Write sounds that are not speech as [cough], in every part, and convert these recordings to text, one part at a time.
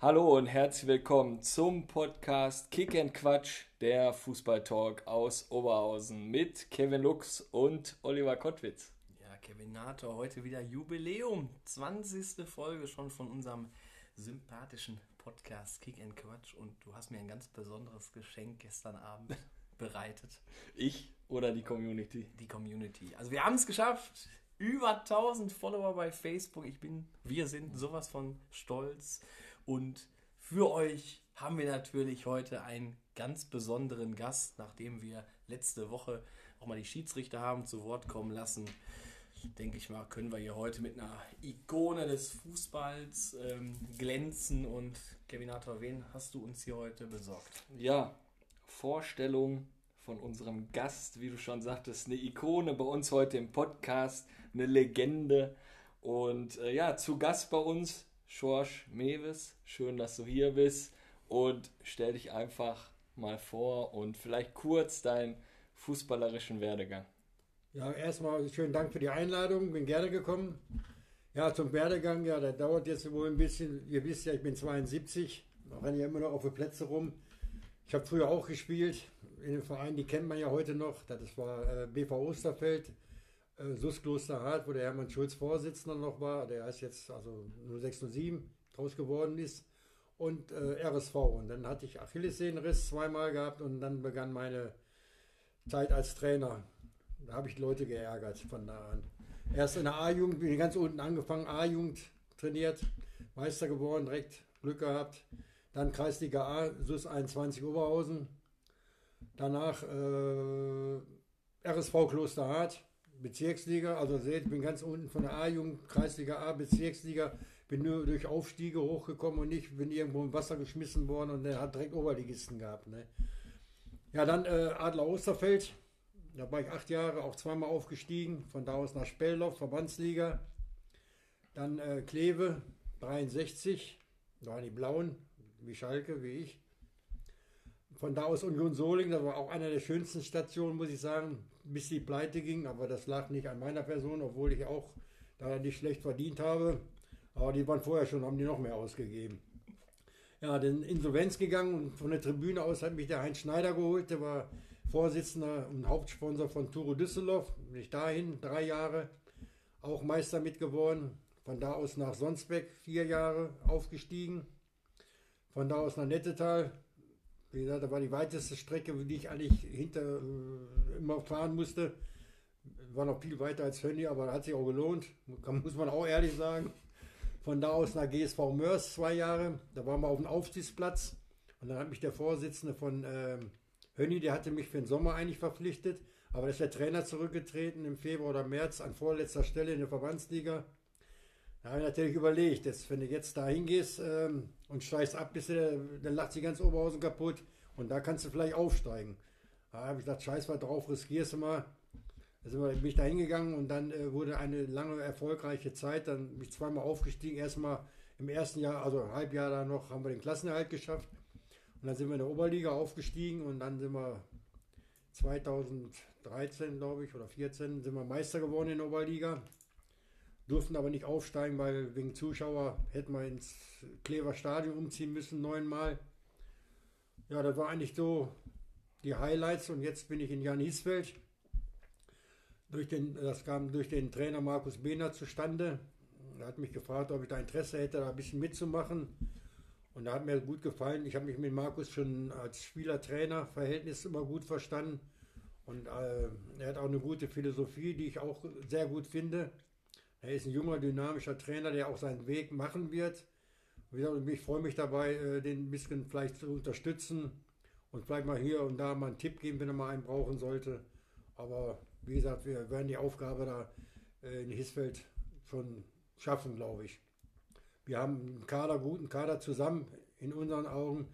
Hallo und herzlich willkommen zum Podcast Kick and Quatsch, der Fußballtalk aus Oberhausen mit Kevin Lux und Oliver Kottwitz. Ja, Kevin Nator, heute wieder Jubiläum. 20. Folge schon von unserem sympathischen Podcast Kick and Quatsch und du hast mir ein ganz besonderes Geschenk gestern Abend [laughs] bereitet. Ich oder die Community? Die Community. Also wir haben es geschafft. Über 1000 Follower bei Facebook. Ich bin, wir sind sowas von stolz. Und für euch haben wir natürlich heute einen ganz besonderen Gast, nachdem wir letzte Woche auch mal die Schiedsrichter haben zu Wort kommen lassen. Denke ich mal, können wir hier heute mit einer Ikone des Fußballs ähm, glänzen. Und Kevin Arthur, wen hast du uns hier heute besorgt? Ja, Vorstellung von unserem Gast, wie du schon sagtest, eine Ikone bei uns heute im Podcast, eine Legende. Und äh, ja, zu Gast bei uns Schorsch Mewes. Schön, dass du hier bist und stell dich einfach mal vor und vielleicht kurz deinen fußballerischen Werdegang. Ja, erstmal schönen Dank für die Einladung, bin gerne gekommen. Ja, zum Werdegang, ja, der dauert jetzt wohl ein bisschen. Ihr wisst ja, ich bin 72, renne ja immer noch auf den Plätze rum. Ich habe früher auch gespielt in dem Verein, die kennt man ja heute noch. Das war äh, BV Osterfeld, äh, SUS Klosterhardt, wo der Hermann Schulz Vorsitzender noch war. Der ist jetzt also 0607 draus geworden ist. Und äh, RSV. Und dann hatte ich Achillessehnenriss zweimal gehabt und dann begann meine Zeit als Trainer. Da habe ich Leute geärgert von da an. Erst in der A-Jugend, bin ich ganz unten angefangen, A-Jugend trainiert, Meister geworden, direkt Glück gehabt. Dann Kreisliga A, SUS 21 Oberhausen. Danach äh, RSV Klosterhardt, Bezirksliga. Also seht, ich bin ganz unten von der A-Jugend, Kreisliga A, Bezirksliga. Bin nur durch Aufstiege hochgekommen und nicht bin irgendwo im Wasser geschmissen worden und der hat direkt Oberligisten gehabt. Ne? Ja, dann äh, Adler Osterfeld. Da war ich acht Jahre, auch zweimal aufgestiegen. Von da aus nach Spellloff, Verbandsliga. Dann äh, Kleve, 63. Da waren die Blauen, wie Schalke, wie ich. Von da aus Union Soling, das war auch einer der schönsten Stationen, muss ich sagen, bis die pleite ging. Aber das lag nicht an meiner Person, obwohl ich auch da nicht schlecht verdient habe. Aber die waren vorher schon, haben die noch mehr ausgegeben. Ja, dann Insolvenz gegangen und von der Tribüne aus hat mich der Heinz Schneider geholt. Der war Vorsitzender und Hauptsponsor von Turo Düsseldorf. Bin ich dahin, drei Jahre, auch Meister mitgeworden. Von da aus nach Sonsbeck, vier Jahre aufgestiegen. Von da aus nach Nettetal. Wie gesagt, da war die weiteste Strecke, die ich eigentlich hinter äh, immer fahren musste. War noch viel weiter als Hönny, aber hat sich auch gelohnt. Muss man auch ehrlich sagen. Von da aus nach GSV Mörs zwei Jahre. Da waren wir auf dem Aufsichtsplatz. Und dann hat mich der Vorsitzende von ähm, Hönny, der hatte mich für den Sommer eigentlich verpflichtet. Aber da ist der Trainer zurückgetreten im Februar oder März an vorletzter Stelle in der Verbandsliga. Da habe ich natürlich überlegt, dass, wenn du jetzt da hingehst ähm, und steigst ab, bist du, dann lacht sie ganz Oberhausen kaputt und da kannst du vielleicht aufsteigen. Da habe ich gesagt, scheiß mal drauf, riskierst du mal. Da sind wir, bin ich da hingegangen und dann äh, wurde eine lange erfolgreiche Zeit. Dann bin ich zweimal aufgestiegen. Erstmal im ersten Jahr, also Halbjahr da noch, haben wir den Klassenerhalt geschafft. Und dann sind wir in der Oberliga aufgestiegen und dann sind wir 2013, glaube ich, oder 14, sind wir Meister geworden in der Oberliga. Durften aber nicht aufsteigen, weil wegen Zuschauer hätten wir ins Klever Stadion umziehen müssen, neunmal. Ja, das war eigentlich so die Highlights und jetzt bin ich in Jan Hiesfeld. Durch den, das kam durch den Trainer Markus Behner zustande. Er hat mich gefragt, ob ich da Interesse hätte, da ein bisschen mitzumachen. Und da hat mir gut gefallen. Ich habe mich mit Markus schon als Spieler-Trainer-Verhältnis immer gut verstanden. Und äh, er hat auch eine gute Philosophie, die ich auch sehr gut finde. Er ist ein junger, dynamischer Trainer, der auch seinen Weg machen wird. Ich freue mich dabei, äh, den ein bisschen vielleicht zu unterstützen und vielleicht mal hier und da mal einen Tipp geben, wenn er mal einen brauchen sollte. Aber wie gesagt, wir werden die Aufgabe da äh, in Hisfeld schon schaffen, glaube ich. Wir haben einen Kader, guten Kader zusammen in unseren Augen.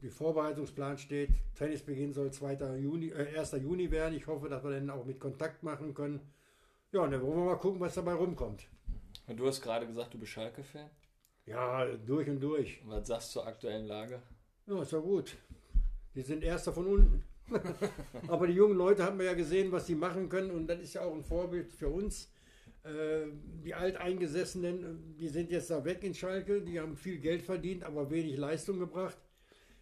Der Vorbereitungsplan steht, Tennisbeginn soll 2. Juni, äh, 1. Juni werden. Ich hoffe, dass wir dann auch mit Kontakt machen können. Ja, und dann wollen wir mal gucken, was dabei rumkommt. Und du hast gerade gesagt, du bist Schalke-Fan? Ja, durch und durch. Und was sagst du zur aktuellen Lage? Ja, ist ja gut. Die sind Erster von unten. [laughs] Aber die jungen Leute haben wir ja gesehen, was sie machen können und das ist ja auch ein Vorbild für uns. Äh, die Alteingesessenen, die sind jetzt da weg in Schalke, die haben viel Geld verdient, aber wenig Leistung gebracht.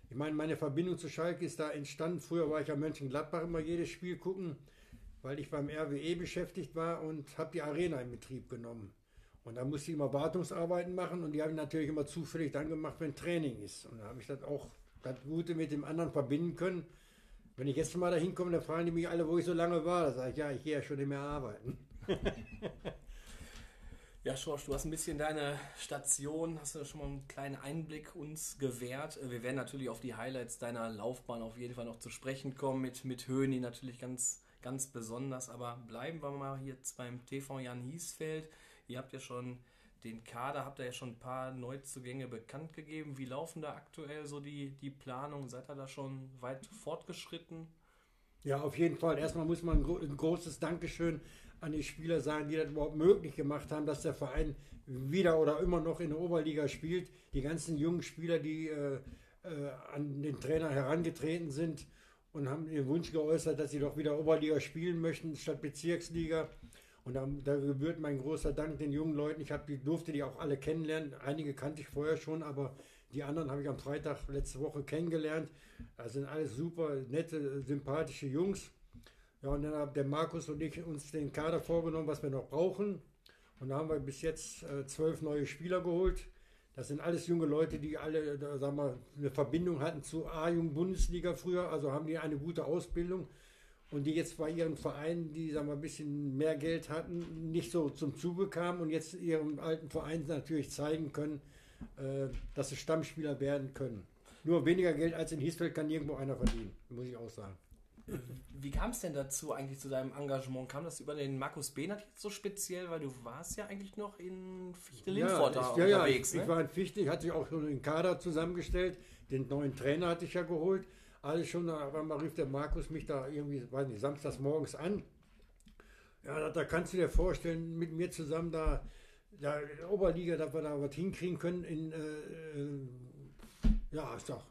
Ich meine, meine Verbindung zu Schalke ist da entstanden. Früher war ich ja Mönchengladbach immer jedes Spiel gucken, weil ich beim RWE beschäftigt war und habe die Arena in Betrieb genommen. Und da musste ich immer Wartungsarbeiten machen und die habe ich natürlich immer zufällig dann gemacht, wenn Training ist. Und da habe ich das auch das Gute mit dem anderen verbinden können. Wenn ich jetzt mal da hinkomme, dann fragen die mich alle, wo ich so lange war. Da sage ich, ja, ich gehe ja schon nicht mehr arbeiten. [laughs] ja, Schorsch, du hast ein bisschen deine Station, hast du schon mal einen kleinen Einblick uns gewährt. Wir werden natürlich auf die Highlights deiner Laufbahn auf jeden Fall noch zu sprechen kommen, mit, mit Höhni natürlich ganz, ganz besonders. Aber bleiben wir mal jetzt beim TV Jan Hiesfeld. Ihr habt ja schon den Kader, habt ihr ja schon ein paar Neuzugänge bekannt gegeben. Wie laufen da aktuell so die, die Planungen? Seid ihr da schon weit fortgeschritten? Ja, auf jeden Fall. Erstmal muss man ein großes Dankeschön an die Spieler sagen, die das überhaupt möglich gemacht haben, dass der Verein wieder oder immer noch in der Oberliga spielt. Die ganzen jungen Spieler, die äh, äh, an den Trainer herangetreten sind und haben den Wunsch geäußert, dass sie doch wieder Oberliga spielen möchten statt Bezirksliga. Und da, da gebührt mein großer Dank den jungen Leuten. Ich hab, die, durfte die auch alle kennenlernen. Einige kannte ich vorher schon, aber die anderen habe ich am Freitag letzte Woche kennengelernt. Das sind alles super nette, sympathische Jungs. Ja, und dann haben der Markus und ich uns den Kader vorgenommen, was wir noch brauchen. Und da haben wir bis jetzt äh, zwölf neue Spieler geholt. Das sind alles junge Leute, die alle, sagen wir, eine Verbindung hatten zu A-Jugend-Bundesliga früher, also haben die eine gute Ausbildung und die jetzt bei ihren Vereinen, die sagen wir, ein bisschen mehr Geld hatten, nicht so zum Zuge kamen und jetzt ihrem alten Verein natürlich zeigen können, äh, dass sie Stammspieler werden können. Nur weniger Geld als in Hiesfeld kann irgendwo einer verdienen, muss ich auch sagen. Wie kam es denn dazu eigentlich zu deinem Engagement? Kam das über den Markus Behnert jetzt so speziell, weil du warst ja eigentlich noch in Fichte-Lindfort ja, ja, unterwegs. Ja, ich, ne? ich war in Fichte, ich hatte auch schon den Kader zusammengestellt, den neuen Trainer hatte ich ja geholt alles schon, auf einmal rief der Markus mich da irgendwie, weiß nicht, samstags morgens an. Ja, da, kannst du dir vorstellen, mit mir zusammen da, da in der Oberliga, dass wir da was hinkriegen können in, äh, äh, ja, ich sag,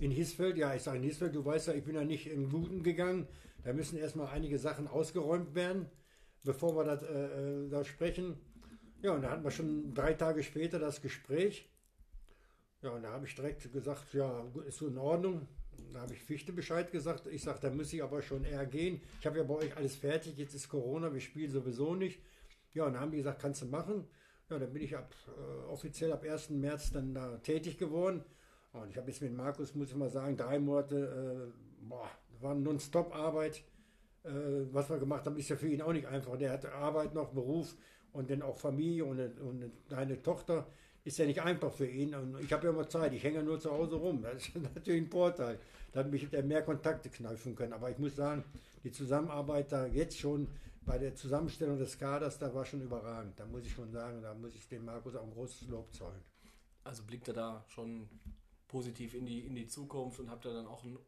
in Hisfeld, ja, ich sage in Hisfeld, du weißt ja, ich bin ja nicht im Guten gegangen. Da müssen erstmal einige Sachen ausgeräumt werden, bevor wir das, äh, äh, da sprechen. Ja, und da hatten wir schon drei Tage später das Gespräch. Ja, und da habe ich direkt gesagt, ja, ist so in Ordnung. Da habe ich Fichte Bescheid gesagt. Ich sage, da muss ich aber schon eher gehen. Ich habe ja bei euch alles fertig. Jetzt ist Corona, wir spielen sowieso nicht. Ja, und dann haben die gesagt, kannst du machen. Ja, dann bin ich ab, äh, offiziell ab 1. März dann da tätig geworden. Und ich habe jetzt mit Markus, muss ich mal sagen, drei Monate, äh, boah, war Non-Stop-Arbeit. Äh, was wir gemacht haben, ist ja für ihn auch nicht einfach. Der hat Arbeit noch, Beruf und dann auch Familie und, und eine Tochter ist ja nicht einfach für ihn. Und ich habe ja immer Zeit, ich hänge nur zu Hause rum. [laughs] Das ist natürlich ein Vorteil. Da habe ich mehr Kontakte kneifen können. Aber ich muss sagen, die Zusammenarbeit da jetzt schon bei der Zusammenstellung des Kaders, da war schon überragend. Da muss ich schon sagen, da muss ich dem Markus auch ein großes Lob zollen. Also blickt er da schon positiv in die, in die Zukunft und habt ihr dann auch ein,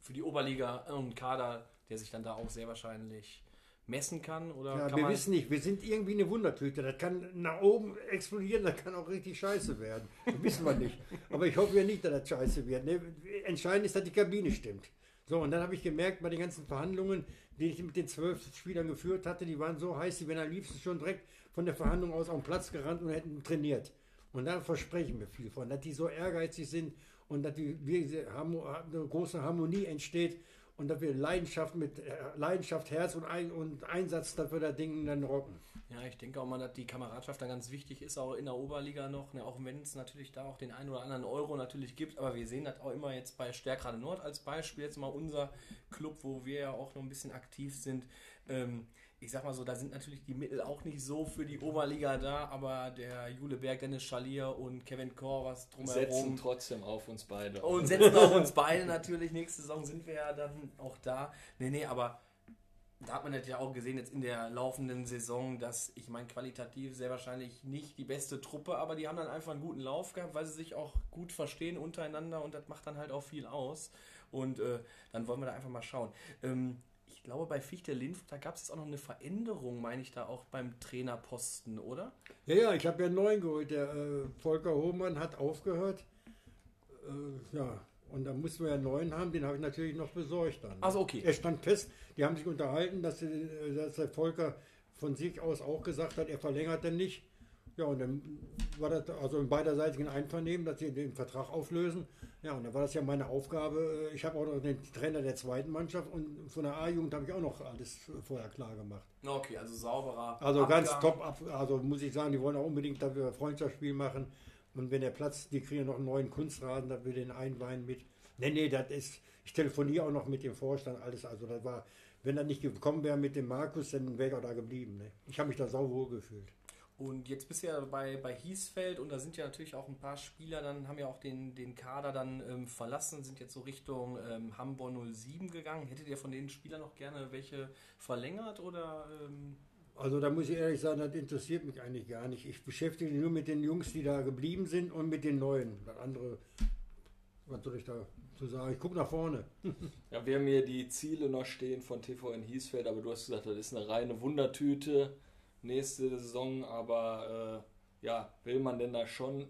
für die Oberliga einen Kader, der sich dann da auch sehr wahrscheinlich messen kann? Oder ja, kann wir wissen nicht. Wir sind irgendwie eine Wundertüte. Das kann nach oben explodieren, das kann auch richtig scheiße werden. Das wissen wir nicht. Aber ich hoffe ja nicht, dass das scheiße wird. Ne? Entscheidend ist, dass die Kabine stimmt. So, und dann habe ich gemerkt, bei den ganzen Verhandlungen, die ich mit den zwölf Spielern geführt hatte, die waren so heiß, die wären am liebsten schon direkt von der Verhandlung aus auf den Platz gerannt und hätten trainiert. Und da versprechen wir viel von, dass die so ehrgeizig sind und dass die, eine große Harmonie entsteht und dass wir Leidenschaft mit äh, Leidenschaft, Herz und, Ein und Einsatz, dass wir das Ding dann rocken. Ja, ich denke auch mal, dass die Kameradschaft dann ganz wichtig ist, auch in der Oberliga noch, ne, auch wenn es natürlich da auch den einen oder anderen Euro natürlich gibt, aber wir sehen das auch immer jetzt bei Stärkrade Nord als Beispiel, jetzt mal unser Club, wo wir ja auch noch ein bisschen aktiv sind. Ähm, ich sag mal so, da sind natürlich die Mittel auch nicht so für die Oberliga da, aber der Jule Berg, Dennis Schalier und Kevin Kor, was drumherum. Setzen trotzdem auf uns beide. Und setzen auf uns [laughs] beide natürlich. Nächste Saison sind wir ja dann auch da. Nee, nee, aber da hat man ja auch gesehen jetzt in der laufenden Saison, dass ich meine, qualitativ sehr wahrscheinlich nicht die beste Truppe, aber die haben dann einfach einen guten Lauf gehabt, weil sie sich auch gut verstehen untereinander und das macht dann halt auch viel aus. Und äh, dann wollen wir da einfach mal schauen. Ähm, glaube, bei Fichte Linf, da gab es jetzt auch noch eine Veränderung, meine ich da auch beim Trainerposten, oder? Ja, ja, ich habe ja einen neuen geholt. Der äh, Volker Hohmann hat aufgehört. Äh, ja, und da mussten wir ja einen neuen haben, den habe ich natürlich noch besorgt dann. Also okay. Er stand fest, die haben sich unterhalten, dass, dass der Volker von sich aus auch gesagt hat, er verlängert denn nicht. Ja, und dann war das also im beiderseitigen Einvernehmen, dass sie den Vertrag auflösen. Ja, und dann war das ja meine Aufgabe. Ich habe auch noch den Trainer der zweiten Mannschaft und von der A-Jugend habe ich auch noch alles vorher klar gemacht. Okay, also sauberer. Also Abgang. ganz top, ab, also muss ich sagen, die wollen auch unbedingt dafür ein Freundschaftsspiel machen. Und wenn der Platz, die kriegen noch einen neuen Kunstrasen, da will den einweihen mit. Nee, nee, das ist, ich telefoniere auch noch mit dem Vorstand, alles. Also das war, wenn er nicht gekommen wäre mit dem Markus, dann wäre ich auch da geblieben. Ne? Ich habe mich da sauwohl gefühlt. Und jetzt bist du ja bei, bei Hiesfeld und da sind ja natürlich auch ein paar Spieler, dann haben ja auch den, den Kader dann ähm, verlassen, sind jetzt so Richtung ähm, Hamburg 07 gegangen. Hättet ihr von den Spielern noch gerne welche verlängert oder? Ähm Also da muss ich ehrlich sagen, das interessiert mich eigentlich gar nicht. Ich beschäftige mich nur mit den Jungs, die da geblieben sind und mit den Neuen. Das andere, was soll ich da zu sagen? Ich gucke nach vorne. [laughs] Ja, wir haben hier die Ziele noch stehen von TV in Hiesfeld, aber du hast gesagt, das ist eine reine Wundertüte nächste Saison, aber äh, ja, will man denn da schon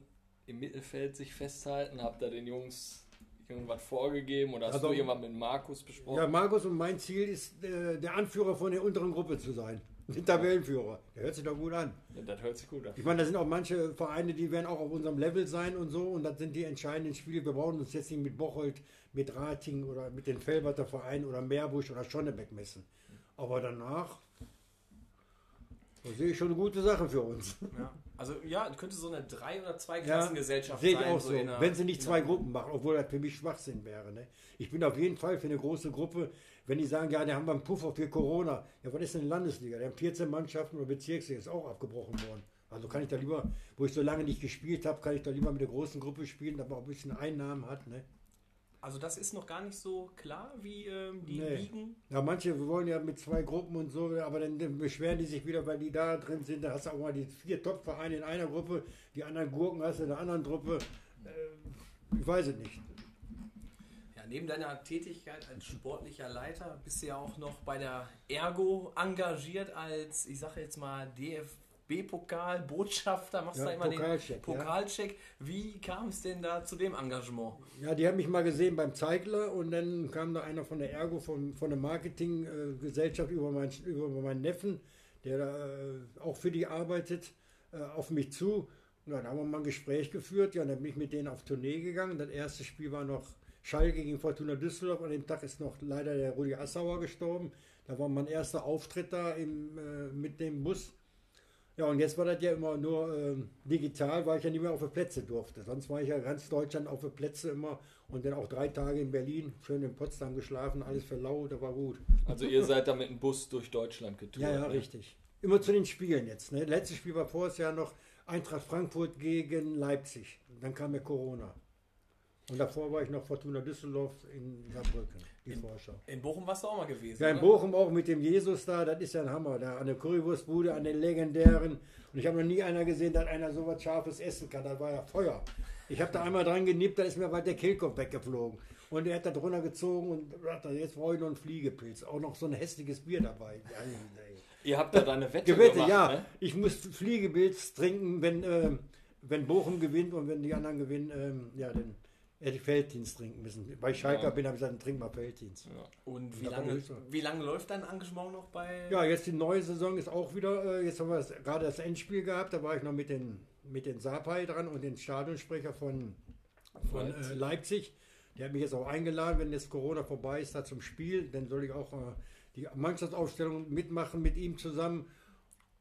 im Mittelfeld sich festhalten? Habt ihr den Jungs irgendwas vorgegeben oder hast Also- du irgendwas mit Markus besprochen? Ja, Markus und mein Ziel ist, äh, der Anführer von der unteren Gruppe zu sein. [laughs] Den Tabellenführer. Der hört sich doch gut an. Ja, das hört sich gut an. Ich meine, da sind auch manche Vereine, die werden auch auf unserem Level sein und so. Und das sind die entscheidenden Spiele. Wir brauchen uns jetzt nicht mit Bocholt, mit Rating oder mit den Felberter Vereinen oder Meerbusch oder Schonnebeck messen. Aber danach da sehe ich schon eine gute Sache für uns. ja. Also ja, könnte so eine Drei- oder Ja, Zweiklassengesellschaft sehe ich sein. auch so. in einer- Wenn sie nicht zwei Gruppen machen, obwohl das für mich Schwachsinn wäre. Ne? Ich bin auf jeden Fall für eine große Gruppe. Wenn die sagen, ja, die haben wir einen Puffer für Corona. Ja, was ist denn Landesliga? Die haben 14 Mannschaften oder Bezirksliga, ist auch abgebrochen worden. Also kann ich da lieber, wo ich so lange nicht gespielt habe, kann ich da lieber mit der großen Gruppe spielen, dass man auch ein bisschen Einnahmen hat. Ne? Also das ist noch gar nicht so klar, wie ähm, die Nee. Ligen. Ja, manche wollen ja mit zwei Gruppen und so, aber dann, dann beschweren die sich wieder, weil die da drin sind. Da hast du auch mal die vier Top-Vereine in einer Gruppe, die anderen Gurken hast du in der anderen Gruppe. Äh, ich weiß es nicht. Ja, neben deiner Tätigkeit als sportlicher Leiter bist du ja auch noch bei der Ergo engagiert als, ich sage jetzt mal, DFB-Pokal-Botschafter. Machst Ja, da immer Pokalcheck, den ja. Pokalcheck. Wie kam es denn da zu dem Engagement? Ja, die haben mich mal gesehen beim Zeigler und dann kam da einer von der Ergo, von, von der Marketinggesellschaft über, mein, über meinen Neffen, der da äh, auch für die arbeitet, äh, auf mich zu. Und dann haben wir mal ein Gespräch geführt. Ja, und dann bin ich mit denen auf Tournee gegangen. Das erste Spiel war noch Schalke gegen Fortuna Düsseldorf. An dem Tag ist noch leider der Rudi Assauer gestorben. Da war mein erster Auftritt da im, äh, mit dem Bus. Ja, und jetzt war das ja immer nur ähm, digital, weil ich ja nicht mehr auf die Plätze durfte. Sonst war ich ja ganz Deutschland auf die Plätze immer und dann auch drei Tage in Berlin, schön in Potsdam geschlafen, alles für lau, da war gut. Also ihr seid da mit dem Bus durch Deutschland getourt. Ja, ja, ne? richtig. Immer zu den Spielen jetzt. Ne? Letztes Spiel war vorher Jahr noch Eintracht Frankfurt gegen Leipzig. Dann kam ja Corona. Und davor war ich noch Fortuna Düsseldorf in Saarbrücken, die Vorschau. In Bochum warst du auch mal gewesen. Ja, in oder? Bochum auch mit dem Jesus da, das ist ja ein Hammer. Da an der Currywurstbude, an den legendären. Und ich habe noch nie einer gesehen, dass einer so was Scharfes essen kann. Das war ja Feuer. Ich habe da einmal dran genippt, da ist mir bald der Kehlkopf weggeflogen. Und er hat da drunter gezogen und sagte, jetzt brauche ich noch einen Fliegepilz. Auch noch so ein hässliches Bier dabei. Ihr habt da deine Wette Gewette, gemacht, ja. ne? Ich muss Fliegepilz trinken, wenn, ähm, wenn Bochum gewinnt und wenn die anderen gewinnen, ähm, ja, dann hätte ich Felddienst trinken müssen. Weil ich Schalker Ja. bin, habe ich gesagt, dann trink mal Felddienst. Ja. Und wie lange, wie lange läuft dein Engagement noch bei... Ja, jetzt die neue Saison ist auch wieder, äh, jetzt haben wir das, gerade das Endspiel gehabt, da war ich noch mit den, mit den Sapai dran und den Stadionsprecher von, von Leipzig. äh, Leipzig. Der hat mich jetzt auch eingeladen, wenn jetzt Corona vorbei ist, da zum Spiel, dann soll ich auch äh, die Mannschaftsaufstellung mitmachen mit ihm zusammen.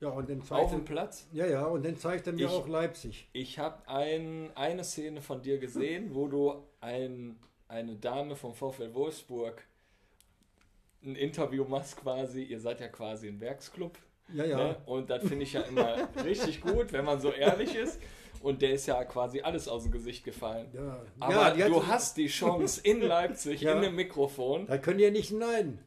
Ja, und dann Auf zeigt dem er, Platz? ja, ja, und dann zeigt er mir Ich- auch Leipzig. Ich habe ein, eine Szene von dir gesehen, wo du ein, eine Dame vom VfL Wolfsburg ein Interview machst quasi. Ihr seid ja quasi ein Werksclub. Ja, ja. Ne? Und das finde ich ja immer [laughs] richtig gut, wenn man so ehrlich ist. Und der ist ja quasi alles aus dem Gesicht gefallen. ja. Aber ja, du hast die Chance in Leipzig, [laughs] Ja. in dem Mikrofon. Da können die ja nicht neiden.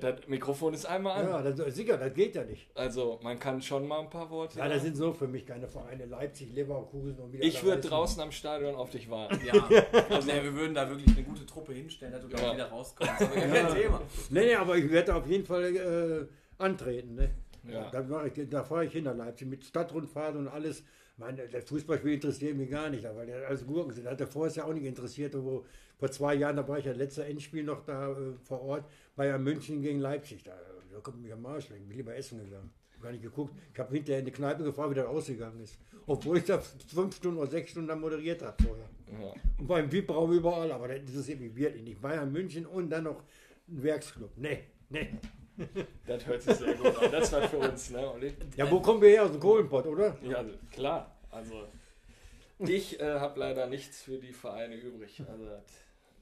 Das, Mikrofon ist einmal an. Ja, das, sicher, das geht ja nicht. Also man kann schon mal ein paar Worte. Ja, das sind so für mich keine Vereine. Leipzig, Leverkusen und wie die ich würde draußen am Stadion auf dich warten. Ja, also nee, wir würden da wirklich eine gute Truppe hinstellen, dass du da Ja. wieder rauskommst. Aber Ja. kein Thema. Nee, nee, aber ich werde auf jeden Fall äh, antreten. Ne? Ja. Da, da fahre ich hin nach Leipzig mit Stadtrundfahrt und alles. Meine, das Fußballspiel interessiert mich gar nicht, weil der alles Gurken sind. Hat er vorher ja auch nicht interessiert. Wo, vor zwei Jahren, da war ich ja letzter Endspiel noch da äh, vor Ort, Bayern München gegen Leipzig. Da, da kommt mich am Marsch weg. Ich bin lieber essen gegangen. Gar nicht geguckt. Ich habe hinterher in die Kneipe gefragt, wie das ausgegangen ist. Obwohl ich da fünf Stunden oder sechs Stunden moderiert habe vorher. Ja. Und beim VIP-Raum überall, aber das interessiert mich wirklich nicht. Bayern München und dann noch ein Werksclub. Nee, nee. Das hört sich sehr gut an. Das war für uns, ne, Olli? Ja, wo kommen wir her? Aus dem Kohlenpott, oder? Ja, klar. Also, ich äh, habe leider nichts für die Vereine übrig. Also, das,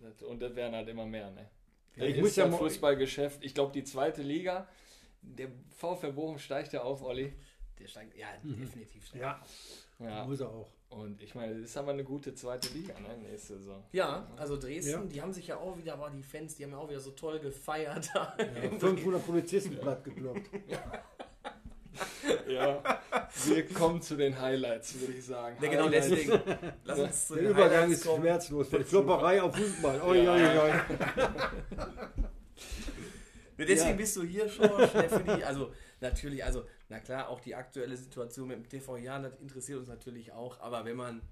das, und das werden halt immer mehr, ne? Ja, ich Das muss ist ja das mal- Fußballgeschäft. Ich glaube, die zweite Liga, der VfL Bochum steigt ja auf, Olli. Der steigt, ja, definitiv. steigt. Ja, Ja. muss er auch. Und ich meine, das ist aber eine gute zweite Liga, ne? Nächste Saison. Ja, also Dresden, Ja. die haben sich ja auch wieder, aber die Fans, die haben ja auch wieder so toll gefeiert. Ja, 500 Polizisten [laughs] platt gekloppt. Ja, wir kommen zu den Highlights, würde ich sagen. Ja, genau Highlights. deswegen. Lass uns zu Der den Übergang Highlights ist kommen. schmerzlos. Von Klopperei auf Fußball. Oi, Ja. oi, oi. Ja, deswegen Ja. bist du hier schon. ne, für die, also natürlich, also na klar, auch die aktuelle Situation mit dem TV Jan, das interessiert uns natürlich auch. Aber wenn man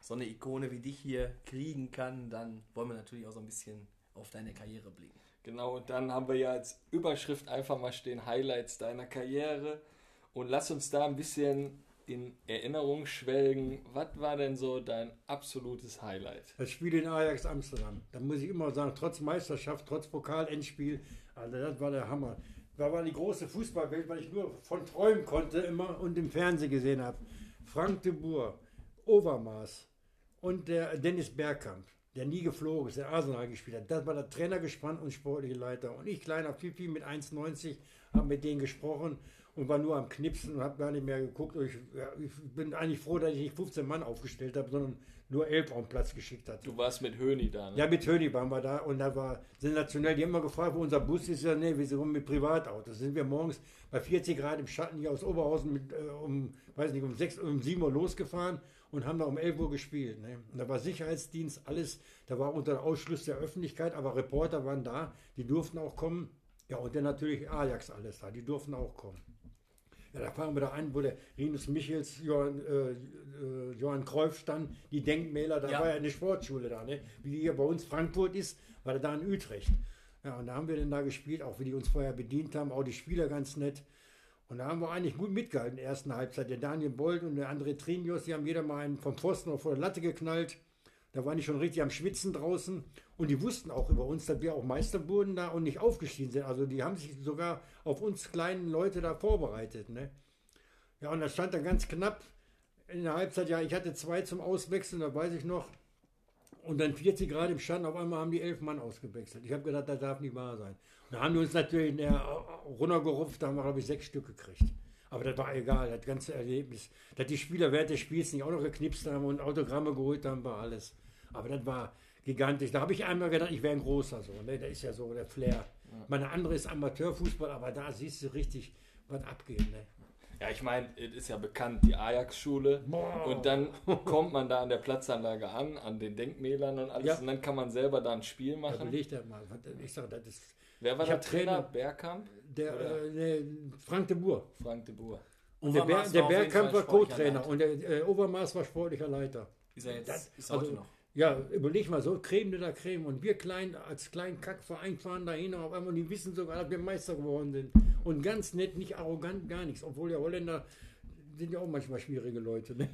so eine Ikone wie dich hier kriegen kann, dann wollen wir natürlich auch so ein bisschen auf deine Karriere blicken. Genau, und dann haben wir ja als Überschrift einfach mal stehen Highlights deiner Karriere. Und lass uns da ein bisschen in Erinnerung schwelgen. Was war denn so dein absolutes Highlight? Das Spiel in Ajax Amsterdam. Da muss ich immer sagen, trotz Meisterschaft, trotz Pokal-Endspiel, also das war der Hammer. Da war die große Fußballwelt, weil ich nur von träumen konnte immer und im Fernsehen gesehen habe. Frank de Boer, Overmaß und der Dennis Bergkamp, der nie geflogen ist, der Arsenal gespielt hat. Das war der Trainergespann und sportliche Leiter. Und ich, kleiner Pipi mit 1,90, habe mit denen gesprochen und war nur am Knipsen und habe gar nicht mehr geguckt. Ich, ich bin eigentlich froh, dass ich nicht 15 Mann aufgestellt habe, sondern nur 11 auf den Platz geschickt hatte. Du warst mit Höni da, ne? Ja, mit Höni waren wir da und da war sensationell. Die haben immer gefragt, wo unser Bus ist. Ja, nee, wir sind mit Privatautos. Sind wir morgens bei 40 Grad im Schatten hier aus Oberhausen mit, äh, um, weiß nicht, um 6, um 7 Uhr losgefahren und haben da um 11 Uhr gespielt. Ne? Und da war Sicherheitsdienst, alles, da war unter Ausschluss der Öffentlichkeit, aber Reporter waren da, die durften auch kommen. Ja, und dann natürlich Ajax alles da, die durften auch kommen. Ja, da fahren wir da ein, wo der Rinus Michels, Johann, äh, äh, Johann Kreuf stand, die Denkmäler, da Ja. war ja eine Sportschule da, ne? wie hier bei uns Frankfurt ist, war der da in Utrecht. Ja, und da haben wir dann da gespielt, auch wie die uns vorher bedient haben, auch die Spieler ganz nett. Und da haben wir eigentlich gut mitgehalten in der ersten Halbzeit. Der Daniel Bold und der André Trinios, die haben jeder mal einen vom Pfosten auf vor der Latte geknallt. Da waren die schon richtig am Schwitzen draußen. Und die wussten auch über uns, dass wir auch Meister wurden da und nicht aufgestiegen sind. Also die haben sich sogar auf uns kleinen Leute da vorbereitet. Ne? Ja, und da stand dann ganz knapp in der Halbzeit, ja, ich hatte zwei zum Auswechseln, da weiß ich noch. Und dann 40 Grad im Stand, auf einmal haben die elf Mann ausgewechselt. Ich habe gedacht, das darf nicht wahr sein. Da haben die uns natürlich äh, runtergerupft, da haben wir, glaube ich, sechs Stück gekriegt. Aber das war egal, das ganze Erlebnis. Dass die Spieler während des Spiels nicht auch noch geknipst haben und Autogramme geholt haben, war alles. Aber das war gigantisch. Da habe ich einmal gedacht, ich wäre ein großer so. Ne? Das ist ja so der Flair. Meine andere ist Amateurfußball, aber da siehst du richtig, was abgeht. Ne? Ja, ich meine, es ist ja bekannt, die Ajax-Schule. Und dann kommt man da an der Platzanlage an, an den Denkmälern und alles. Ja. Und dann kann man selber da ein Spiel Da machen. er mal. Ich sage, das ist Wer war der Trainer? Trainer- Bergkamp? der, äh, der Frank de Boer. Frank de Boer. Und der, Ber, der Bergkamp war Co-Trainer und der äh, Overmaß war sportlicher Leiter. Ist er jetzt, Das- ist er heute also- noch. Ja, überleg mal so, Creme de la Creme. Und wir klein, als kleinen Kackverein fahren dahin und auf einmal, die wissen sogar, dass wir Meister geworden sind. Und ganz nett, nicht arrogant, gar nichts. Obwohl der Holländer sind ja auch manchmal schwierige Leute. Ne?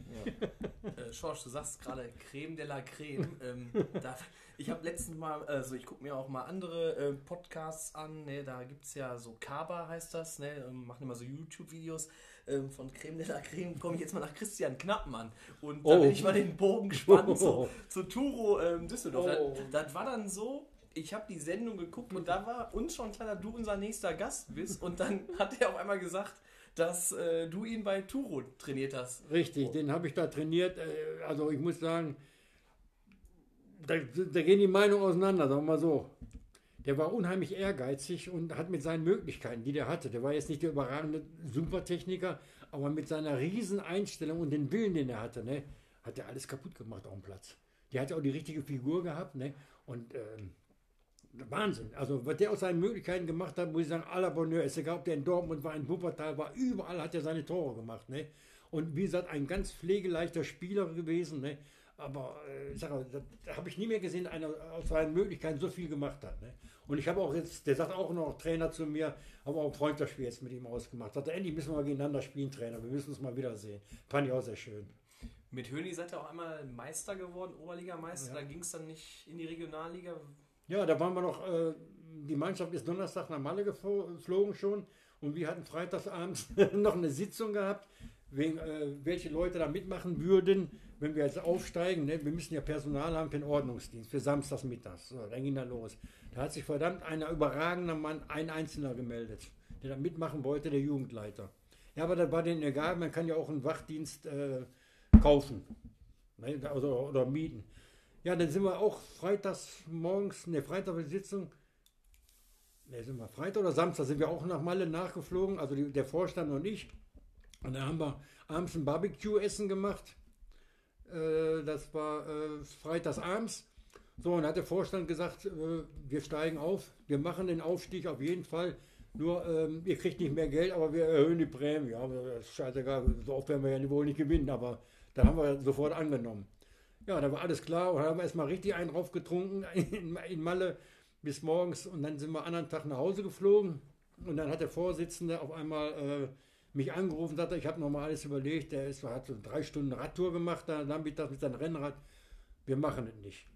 Äh, Schorsch, du sagst gerade Creme de la Creme. ähm, [laughs] da, ich habe letztens mal, also ich gucke mir auch mal andere äh, Podcasts an. Ne, da gibt es ja so Kaba heißt das, ne, ähm, machen immer so YouTube-Videos. Ähm, von Creme de la Creme komme ich jetzt mal nach Christian Knappmann. Und da Oh. bin ich mal den Bogen gespannt Oh. [laughs] zu Turo ähm, Düsseldorf. Oh. Das, das war dann so. Ich habe die Sendung geguckt und da war uns schon klar, dass du unser nächster Gast bist. Und dann [laughs] hat er auf einmal gesagt, dass äh, du ihn bei Turo trainiert hast. Richtig, den habe ich da trainiert. Äh, Also ich muss sagen, da, da gehen die Meinungen auseinander, sagen wir mal so. Der war unheimlich ehrgeizig und hat mit seinen Möglichkeiten, die der hatte, der war jetzt nicht der überragende Supertechniker, aber mit seiner riesen Einstellung und den Willen, den er hatte, ne, hat er alles kaputt gemacht auf dem Platz. Der hat auch die richtige Figur gehabt, ne? Und ähm, Wahnsinn. Also, was der aus seinen Möglichkeiten gemacht hat, muss ich sagen, à la Bonheur. Es egal, ob der in Dortmund war, in Wuppertal war, überall hat er seine Tore gemacht. Ne? Und wie gesagt, ein ganz pflegeleichter Spieler gewesen. Ne? Aber äh, ich sage, da, da habe ich nie mehr gesehen, einer aus seinen Möglichkeiten so viel gemacht hat. Ne? Und ich habe auch jetzt, der sagt auch noch Trainer zu mir, habe auch ein Freundschaftsspiel jetzt mit ihm ausgemacht. Sagt, endlich müssen wir mal gegeneinander spielen, Trainer. Wir müssen uns mal wiedersehen. Fand ich auch sehr schön. Mit Höni seid ihr auch einmal Meister geworden, Oberligameister. Ja. Da ging es dann nicht in die Regionalliga. Ja, da waren wir noch, äh, die Mannschaft ist Donnerstag nach Malle geflo- geflogen schon und wir hatten freitagsabends [laughs] noch eine Sitzung gehabt, wegen, äh, welche Leute da mitmachen würden, wenn wir jetzt aufsteigen. Ne? Wir müssen ja Personal haben für den Ordnungsdienst, für samstags mittags. So, dann ging da los. Da hat sich verdammt einer überragender Mann, ein Einzelner gemeldet, der da mitmachen wollte, der Jugendleiter. Ja, aber das war denen egal, man kann ja auch einen Wachdienst äh, kaufen ne? also, oder mieten. Ja, dann sind wir auch freitags morgens, ne, Freitag Sitzung. Ne, sind wir Freitag oder Samstag sind wir auch nach Malle nachgeflogen, also die, der Vorstand und ich. Und dann haben wir abends ein Barbecue-Essen gemacht. Äh, das war äh, freitags abends. So, und hat der Vorstand gesagt, äh, wir steigen auf, wir machen den Aufstieg auf jeden Fall. Nur, ähm, ihr kriegt nicht mehr Geld, aber wir erhöhen die Prämie. Ja, das scheißegal, so oft werden wir ja wohl nicht gewinnen, aber dann haben wir sofort angenommen. Ja, da war alles klar und haben wir erstmal richtig einen drauf getrunken [laughs] in, in Malle bis morgens und dann sind wir anderen Tag nach Hause geflogen und dann hat der Vorsitzende auf einmal äh, mich angerufen sagte, ich habe nochmal alles überlegt, der ist, hat so drei Stunden Radtour gemacht, da nachmittags mit seinem Rennrad, wir machen es nicht.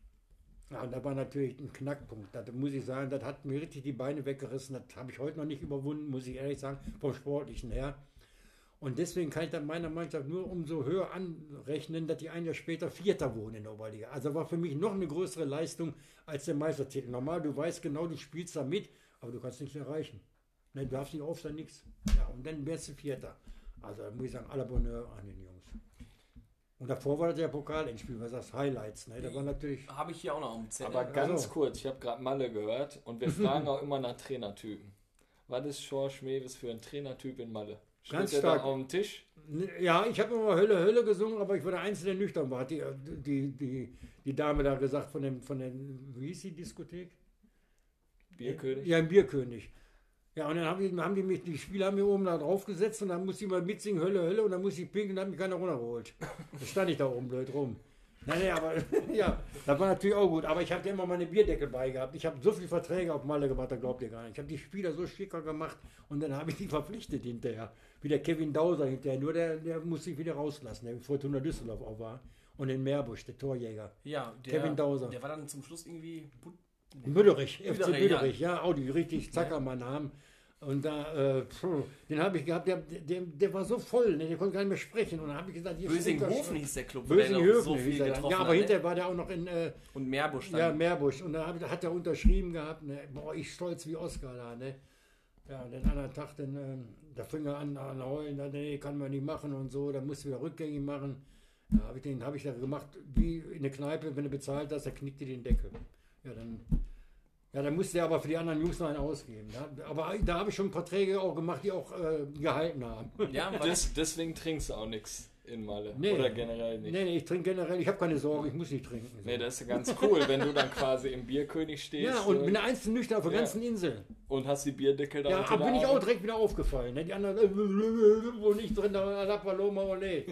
Ja, und da war natürlich ein Knackpunkt. Da muss ich sagen, das hat mir richtig die Beine weggerissen. Das habe ich heute noch nicht überwunden, muss ich ehrlich sagen, vom Sportlichen her. Und deswegen kann ich dann meiner Mannschaft nur umso höher anrechnen, dass die ein Jahr später Vierter wurden in der Oberliga. Also war für mich noch eine größere Leistung als der Meistertitel. Normal, du weißt genau, du spielst da mit, aber du kannst nichts erreichen. Du darfst nicht aufstehen, nichts. Ja, und dann wärst du Vierter. Also da muss ich sagen, à la Bonheur an den Jungs. Und davor war das ja Pokalendspiel, was das Highlights. Ne? Da war natürlich. Habe ich hier auch noch am Zettel. Aber ganz Also. kurz, ich habe gerade Malle gehört und wir [laughs] fragen auch immer nach Trainertypen. Was ist George Mewes für ein Trainertyp in Malle? Steht Ganz stark. da auf dem Tisch? Ja, ich habe immer Hölle, Hölle gesungen, aber ich war der Einzige, der nüchtern war. Hat Die, die, die, die Dame da gesagt von dem, von den, wie hieß die Diskothek? Bierkönig? Ja, im Bierkönig. Ja, und dann haben die, haben die mich, die Spieler haben mir oben da drauf gesetzt und dann musste ich mal mitsingen, Hölle, Hölle, und dann musste ich pinkeln, dann hat mich keiner runtergeholt. Da stand ich da oben blöd rum. Nein, nein, aber [laughs] ja, das war natürlich auch gut. Aber ich habe immer meine Bierdeckel bei gehabt. Ich habe so viele Verträge auf Malle gemacht, da glaubt ihr gar nicht. Ich habe die Spieler so schicker gemacht und dann habe ich die verpflichtet hinterher. Wie der Kevin Dauser hinterher. Nur der, der musste ich wieder rauslassen, der Fortuna Düsseldorf auch war. Und den Meerbusch, der Torjäger. ja, der, Kevin Dauser. Der war dann zum Schluss irgendwie. Büderich, FC Büderich, ja, auch die richtig Zackermann-Namen. Und da, äh, den habe ich gehabt, der, der, der war so voll, ne, der konnte gar nicht mehr sprechen. Und dann habe ich gesagt, hier Bösinghofen hieß der Club, Bösinghofen so viel hieß dann. getroffen Ja, aber hat, ne? hinterher war der auch noch in äh, Und Meerbusch dann. ja, Meerbusch. Und da hab hat er unterschrieben gehabt. Ne? Boah, ich stolz wie Oscar da. Ne? Ja, und den anderen Tag, dann, ähm, da fing er an, an heulen. Da, nee, kann man nicht machen und so. Da musst du wieder rückgängig machen. Da habe ich den habe ich da gemacht, wie in der Kneipe, wenn du bezahlt hast, da knickt dir den Deckel. Ja, dann. Ja, dann musste er aber für die anderen Jungs noch einen ausgeben. Da, aber da habe ich schon Verträge auch gemacht, die auch äh, gehalten haben. ja, [laughs] Des, deswegen trinkst du auch nichts in Malle. Nee. Oder generell nicht. Nee, nee, ich trinke generell, ich habe keine Sorge, ich muss nicht trinken. Nee, das ist ja ganz cool, wenn du dann quasi im Bierkönig [laughs] stehst ja, und bin der einzige nüchtern auf der Ja. ganzen Insel. und hast die Bierdeckel da Ja, aber bin ich auch direkt wieder aufgefallen. Ne? Die anderen, äh, [laughs] wo nicht drin, da La Paloma, ole.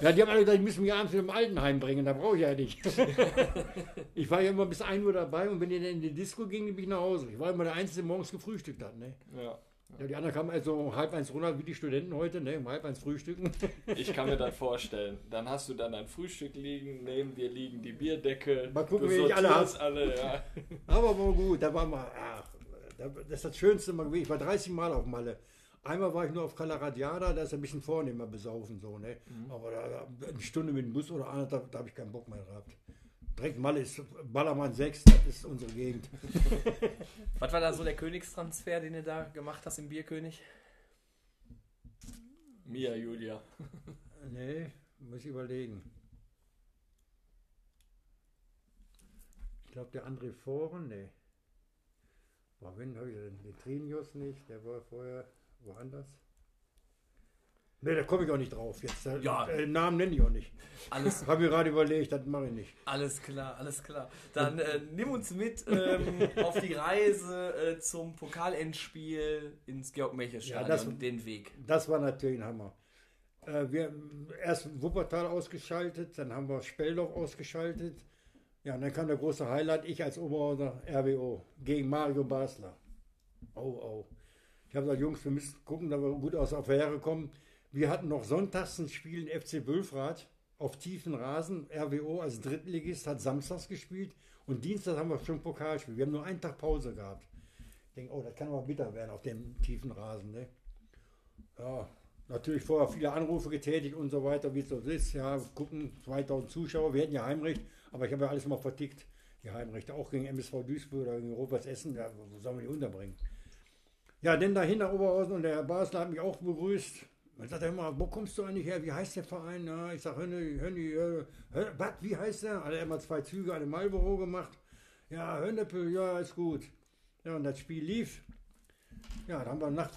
Ja, die haben alle gesagt, die müssen mich abends wieder im Altenheim bringen, da brauche ich ja nicht. [laughs] ich war ja immer bis 1 Uhr dabei und wenn die dann in die Disco ging, bin ich nach Hause. Ich war immer der Einzige, der morgens gefrühstückt hat. Ne? Ja. Ja, die anderen kamen also um halb eins runter, wie die Studenten heute, ne? um halb eins frühstücken. [laughs] Ich kann mir das vorstellen. Dann hast du dann dein Frühstück liegen, neben dir liegen die Bierdeckel. Mal gucken, wen ich alle sortierst [laughs] alle, ja. Aber war gut, da war mal, ach, da- das ist das Schönste mal gewesen. Ich war 30 Mal auf Malle. Einmal war ich nur auf Calaradiada, da ist ein bisschen vornehmer besaufen, so, ne? Aber da, da, eine Stunde mit dem Bus oder anderthalb, da habe ich keinen Bock mehr gehabt. Direkt Malle ist Ballermann 6, das ist unsere Gegend. [laughs] Was war da so der Königstransfer, den du da gemacht hast im Bierkönig? Mia Julia. [laughs] Nee, muss ich überlegen. Ich glaube, der André Foren, nee. Boah, wen habe ich denn? Den Trinius nicht, der war vorher woanders. Nee, da komme ich auch nicht drauf jetzt. Ja. äh, Namen nenne ich auch nicht. Alles, Habe mir gerade überlegt, das mache ich nicht. alles klar, alles klar. Dann äh, nimm uns mit ähm, [laughs] auf die Reise äh, zum Pokalendspiel ins Georg-Melcher-Stadion, Ja, das- den Weg. Das war natürlich ein Hammer. Äh, wir erst Wuppertal ausgeschaltet, dann haben wir Speldorf ausgeschaltet. Ja, und dann kam der große Highlight, ich als Oberhauser RWO gegen Mario Basler. Oh, oh. Ich habe gesagt, Jungs, wir müssen gucken, dass wir gut aus der Affäre kommen. Wir hatten noch sonntags ein Spiel in FC Bülfrath auf tiefen Rasen. RWO als Drittligist hat samstags gespielt und Dienstag haben wir schon Pokalspiel. Wir haben nur einen Tag Pause gehabt. Ich denke, oh, das kann aber bitter werden auf dem tiefen Rasen. Ne? Ja, natürlich vorher viele Anrufe getätigt und so weiter, wie es so ist. Ja, gucken, 2000 Zuschauer, wir hätten ja Heimrecht, aber ich habe ja alles mal vertickt, die Heimrechte, auch gegen MSV Duisburg oder gegen Roberts Essen, ja, wo sollen wir die unterbringen? Ja, denn dahinter Oberhausen und der Herr Basler hat mich auch begrüßt. Man sagt er immer, wo kommst du eigentlich her? Wie heißt der Verein? Ja, ich sage, Hönni, Hönni, äh, was, wie heißt der? Hat er immer zwei Züge an dem Marlboro gemacht. Ja, Hönneppel, ja, ist gut. Ja, und das Spiel lief. Ja, dann haben wir nach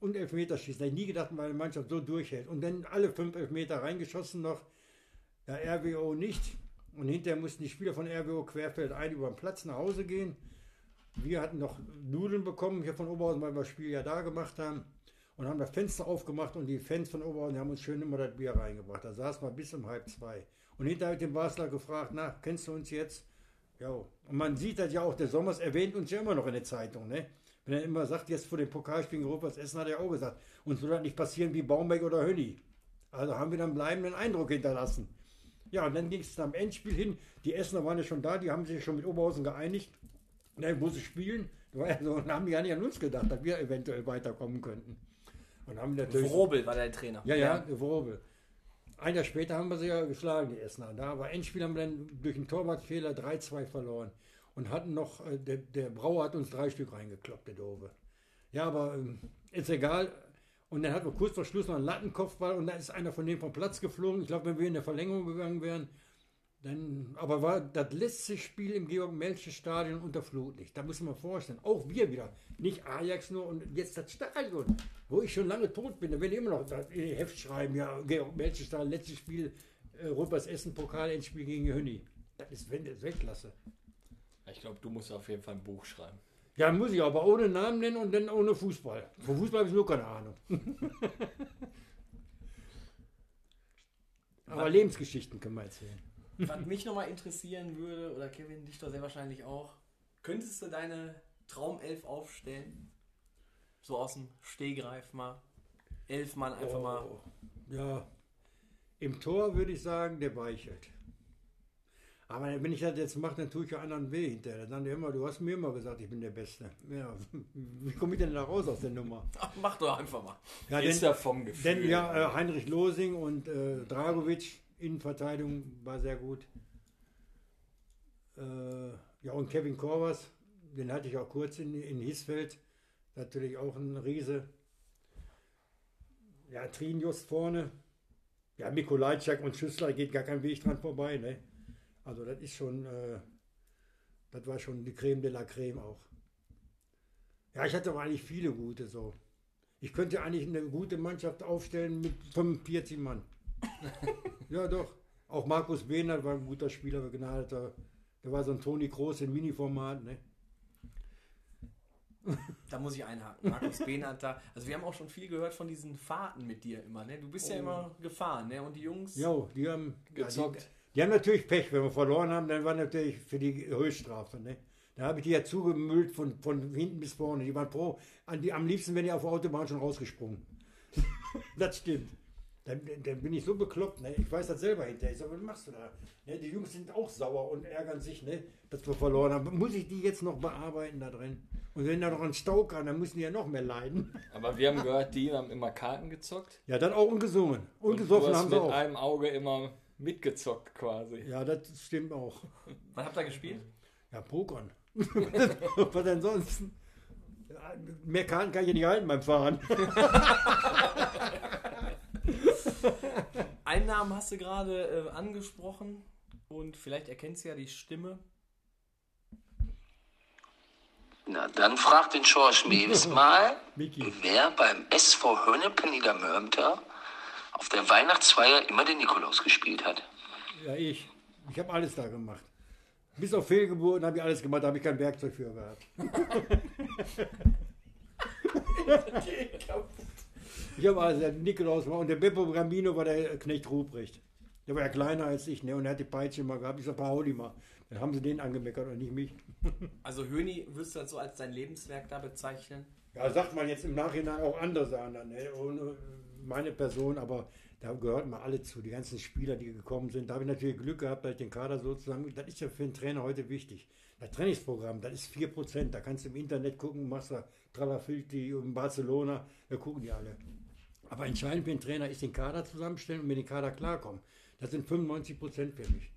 und Elfmeterschießen. Hätte ich nie gedacht, meine Mannschaft so durchhält. Und dann alle fünf Elfmeter reingeschossen noch. Ja, RWO nicht. Und hinterher mussten die Spieler von RWO querfeld ein über den Platz nach Hause gehen. Wir hatten noch Nudeln bekommen hier von Oberhausen, weil wir das Spiel ja da gemacht haben. Und haben das Fenster aufgemacht und die Fans von Oberhausen haben uns schön immer das Bier reingebracht. Da saßen wir bis um halb zwei. Und hinterher hat den Basler gefragt, na, kennst du uns jetzt? Ja. Und man sieht das ja auch, der Sommers erwähnt uns ja immer noch in der Zeitung, ne? Wenn er immer sagt, jetzt vor dem Pokalspiel in Europas Essen, hat er auch gesagt, uns soll das nicht passieren wie Baumbeck oder Hönni. Also haben wir dann bleibenden Eindruck hinterlassen. Ja, und dann ging es am Endspiel hin. Die Essener waren ja schon da, die haben sich schon mit Oberhausen geeinigt. Dann, wo sie spielen, und [laughs] haben die ja nicht an uns gedacht, dass wir eventuell weiterkommen könnten. Und haben natürlich, Vrobel war der Trainer. ja, ja, der Vrobel. Ein Jahr später haben wir sie ja geschlagen, die Essener. Da war Endspiel haben wir dann durch einen Torwartfehler 3-2 verloren. Und hatten noch, äh, der, der Brauer hat uns drei Stück reingekloppt, der Dove. Ja, aber ähm, ist egal. Und dann hatten wir kurz vor Schluss noch einen Lattenkopfball und da ist einer von denen vom Platz geflogen. Ich glaube, wenn wir in der Verlängerung gegangen wären, dann, aber war das letzte Spiel im Georg-Melche-Stadion unter Flutlicht. Da muss man vorstellen. Auch wir wieder. Nicht Ajax nur und jetzt das Stadion, wo ich schon lange tot bin. Da werden immer noch das Heft schreiben, ja, Georg-Melche-Stadion, letztes Spiel, äh, Ruppers Essen, Pokal-Endspiel gegen Hönni. Das ist Wende- Weltklasse. Ich glaube, du musst auf jeden Fall ein Buch schreiben. Ja, muss ich aber ohne Namen nennen und dann ohne Fußball. Von Fußball habe ich nur keine Ahnung. [laughs] aber Lebensgeschichten können wir erzählen. Was mich nochmal interessieren würde, oder Kevin, dich doch sehr wahrscheinlich auch, könntest du deine Traumelf aufstellen? So aus dem Stehgreif mal. Elf Mann einfach mal. Oh, Ja, im Tor würde ich sagen, der weichelt. Aber wenn ich das jetzt mache, dann tue ich ja anderen weh hinterher. Dann sagen immer, du hast mir immer gesagt, ich bin der Beste. Ja, [laughs] wie komme ich denn da raus aus der Nummer? Ach, mach doch einfach mal. Ja, ist denn, ja vom Gefühl. denn ja, äh, Heinrich Losing und äh, Dragovic, Innenverteidigung war sehr gut. Äh, ja, und Kevin Korvas, den hatte ich auch kurz in, in Hisfeld. Natürlich auch ein Riese. Ja, Trin just vorne. Ja, Mikolajczak und Schüssler geht gar kein Weg dran vorbei. Ne? Also das ist schon, äh, das war schon die Creme de la Creme auch. Ja, ich hatte aber eigentlich viele gute so. Ich könnte eigentlich eine gute Mannschaft aufstellen mit 45 Mann. [laughs] ja, doch. Auch Markus Behnert war ein guter Spieler, begnadeter. Der war so ein Toni Groß im Mini-Format. Ne? Da muss ich einhaken. Markus Behnert da. Also wir haben auch schon viel gehört von diesen Fahrten mit dir immer. Ne? Du bist ja Oh. immer gefahren. Ne? Und die Jungs. Jo, die haben Gezockt. Ja, die, die haben natürlich Pech, wenn wir verloren haben, dann war natürlich für die Höchststrafe. Ne? Da habe ich die ja zugemüllt von, von hinten bis vorne. Die waren pro. An die, am liebsten wären die auf der Autobahn schon rausgesprungen. [laughs] das stimmt. Dann, dann- bin ich so bekloppt. Ne? Ich weiß das selber hinterher. Ich sage, was machst du da? Ne? Die Jungs sind auch sauer und ärgern sich, ne? dass wir verloren haben. Muss ich die jetzt noch bearbeiten da drin? Und wenn da noch ein Stau kam, dann müssen die ja noch mehr leiden. [laughs] Aber wir haben gehört, die haben immer Karten gezockt. Ja, dann auch ungesungen. Und, Und gesoffen haben sie mit auch. einem Auge immer mitgezockt quasi. Ja, das stimmt auch. Was habt ihr gespielt? Ja, Pokern. [laughs] Was denn sonst? Mehr Karten kann ich ja nicht halten beim Fahren. [laughs] Einen Namen hast du gerade äh, angesprochen. Und vielleicht erkennst du ja die Stimme. Na, dann fragt den Schorsch [laughs] Mewis mal, wer beim SV Hönnepen Niedermörmter auf der Weihnachtsfeier immer den Nikolaus gespielt hat. Ja, ich. Ich habe alles da gemacht. Bis auf Fehlgeburten habe ich alles gemacht, da habe ich kein Werkzeug für gehabt. [laughs] [laughs] Ich habe also der Nikolaus war und der Beppo Gambino war der Knecht Ruprecht. Der war ja kleiner als ich, ne? Und er hat die Peitsche immer gehabt. Ich sag, hau die mal. Dann haben sie den angemeckert und nicht mich. [laughs] Also Höni würdest du das so als dein Lebenswerk da bezeichnen? Ja, sagt man jetzt im Nachhinein auch andere Sachen, ne? Ohne meine Person, aber da gehörten mal alle zu, die ganzen Spieler, die gekommen sind. Da habe ich natürlich Glück gehabt, dass ich den Kader sozusagen, das ist ja für einen Trainer heute wichtig. Das Trainingsprogramm, das ist 4%, da kannst du im Internet gucken, machst du Tralafilti in Barcelona, da gucken die alle. Aber entscheidend für einen Trainer ist den Kader zusammenstellen und mit dem Kader klarkommen. Das sind 95% für mich.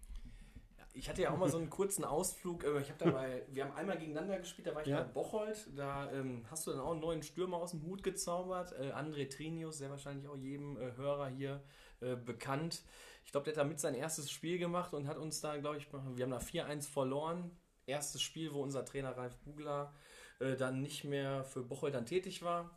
Ich hatte ja auch mal so einen kurzen Ausflug. äh, Ich habe dabei, wir haben einmal gegeneinander gespielt, da war ich Ja. bei Bocholt. Da ähm, hast du dann auch einen neuen Stürmer aus dem Hut gezaubert. Äh, André Trinius, sehr wahrscheinlich auch jedem äh, Hörer hier äh, bekannt. Ich glaube, der hat damit sein erstes Spiel gemacht und hat uns da, glaube ich, wir haben da 4-1 verloren. Erstes Spiel, wo unser Trainer Ralf Bugler äh, dann nicht mehr für Bocholt dann tätig war.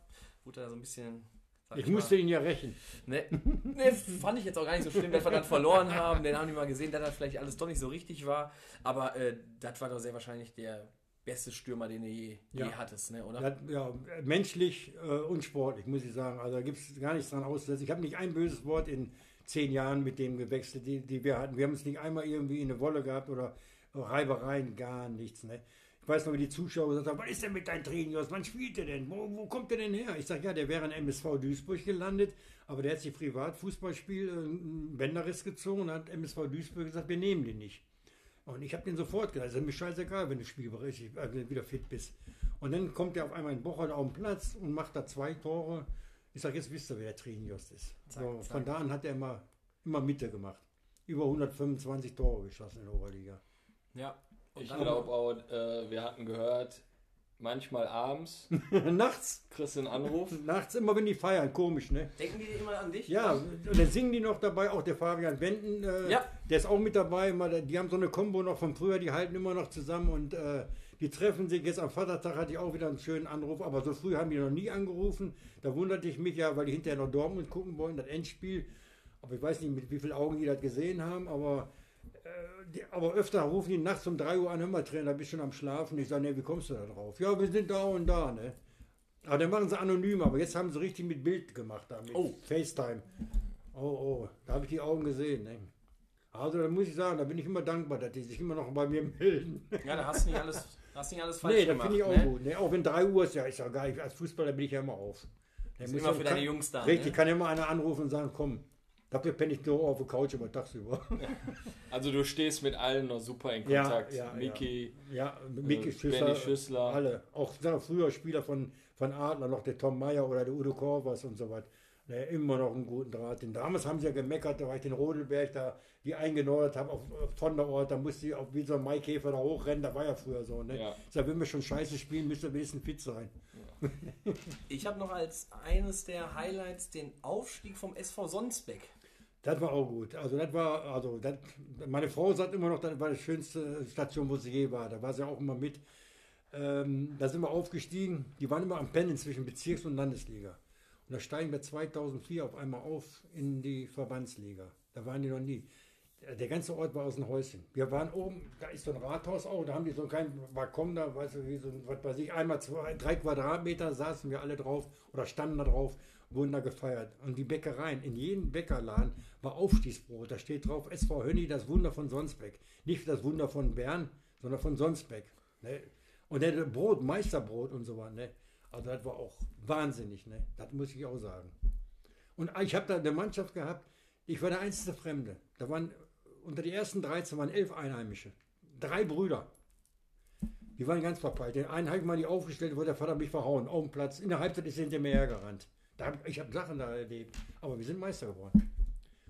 Wurde da so ein bisschen. Ich mal, musste ihn ja rächen. Ne, ne, fand ich jetzt auch gar nicht so schlimm, dass wir dann verloren haben. Den haben die mal gesehen, dass das vielleicht alles doch nicht so richtig war. Aber äh, das war doch sehr wahrscheinlich der beste Stürmer, den du je, Ja. je hattest, ne, oder? Ja, ja, menschlich äh, und sportlich, muss ich sagen. Also da gibt es gar nichts dran auszusetzen. Ich habe nicht ein böses Wort in zehn Jahren mit dem gewechselt, die, die wir hatten. Wir haben es nicht einmal irgendwie in eine Wolle gehabt oder Reibereien, gar nichts. Ne? Ich weiß noch, wie die Zuschauer gesagt haben, was ist denn mit deinem Trinius? Wann spielt der denn? Wo, wo kommt der denn her? Ich sage, ja, der wäre in MSV Duisburg gelandet, aber der hat sich Privatfußballspiel äh, einen Bänderriss gezogen und hat MSV Duisburg gesagt, wir nehmen den nicht. Und ich habe den sofort gesagt, es ist mir scheißegal, wenn du spielberechtigt, äh, wieder fit bist. Und dann kommt er auf einmal in Bocholt auf den Platz und macht da zwei Tore. Ich sage, jetzt wisst ihr, wer der Trinius ist. Zack, so, zack. Von da an hat er immer, immer Mitte gemacht. Über 125 Tore geschossen in der Oberliga. Ja. Und Ich glaube auch, äh, wir hatten gehört, manchmal abends [laughs] nachts, kriegst du einen Anruf. [laughs] nachts immer, wenn die feiern, komisch, ne? Denken die immer an dich? Ja, und dann singen die noch dabei, auch der Fabian Wenden, äh, Ja. der ist auch mit dabei. Immer, die haben so eine Kombo noch von früher, die halten immer noch zusammen und äh, die treffen sich. Jetzt am Vatertag hatte ich auch wieder einen schönen Anruf, aber so früh haben die noch nie angerufen. Da wunderte ich mich ja, weil die hinterher noch Dortmund gucken wollen, das Endspiel. Aber ich weiß nicht, mit wie vielen Augen die das gesehen haben, aber, die, aber öfter rufen die nachts um 3 Uhr an, hör mal Trainer, bist schon am Schlafen. Ich sage, ne, wie kommst du da drauf? Ja, wir sind da und da, ne? Aber dann machen sie anonym, aber jetzt haben sie richtig mit Bild gemacht, da, mit Oh. FaceTime. Oh, oh, da habe ich die Augen gesehen. Ne? Also da muss ich sagen, da bin ich immer dankbar, dass die sich immer noch bei mir melden. Ja, da hast du nicht alles, hast nicht alles falsch nee, das gemacht. finde ich auch ne? gut. Ne? Auch wenn 3 Uhr ist, ja, ist ja geil. Als Fußballer bin ich ja immer auf. Der Ist immer ja- für deine kann- Jungs da. Richtig, Ne? kann immer einer anrufen und sagen, komm, dafür penne ich nur auf der Couch über tagsüber. [laughs] Also du stehst mit allen noch super in Ja, Kontakt. ja, Miki, Ja, Micky äh, Schüssler, Benny Schüssler. alle. Auch früher Spieler von, von Adler, noch der Tom Meyer oder der Udo Korvers und so weiter. Ne, immer noch einen guten Draht. Denn damals haben sie ja gemeckert, da war ich den Rodelberg da, die eingenordet haben auf, auf von der Ort, da musste ich auch wie so ein Maikäfer da hochrennen, da war ja früher so. Ne? Ja. Ich sag, wenn wir schon scheiße spielen, müssen wir wenigstens fit sein. [laughs] Ich habe noch als eines der Highlights den Aufstieg vom SV Sonsbeck. Das war auch gut. Also das war, also das, meine Frau sagt immer noch, das war die schönste Station, wo sie je war. Da war sie auch immer mit. Ähm, da sind wir aufgestiegen. Die waren immer am Pendeln zwischen Bezirks- und Landesliga. Und da steigen wir 2004 auf einmal auf in die Verbandsliga. Da waren die noch nie. Der ganze Ort war aus dem Häuschen. Wir waren oben, da ist so ein Rathaus auch, da haben die so einen kleinen Balkon da, weißt du, wie so was weiß ich, einmal zwei, drei Quadratmeter saßen wir alle drauf oder standen da drauf, wurden da gefeiert. Und die Bäckereien, in jedem Bäckerladen war Aufstiegsbrot. Da steht drauf SV Hönni, das Wunder von Sonsbeck. Nicht das Wunder von Bern, sondern von Sonsbeck. Ne? Und der Brot, Meisterbrot und so weiter. Ne? Also das war auch wahnsinnig, ne? Das muss ich auch sagen. Und ich habe da eine Mannschaft gehabt, ich war der einzige Fremde. Da waren unter die ersten 13 waren elf Einheimische. Drei Brüder. Die waren ganz verpeilt. Den einen habe ich mal nicht aufgestellt, wollte der Vater mich verhauen. Auf dem Platz. In der Halbzeit ist er hinter mir hergerannt. Hab, ich habe Sachen da erlebt. Aber wir sind Meister geworden.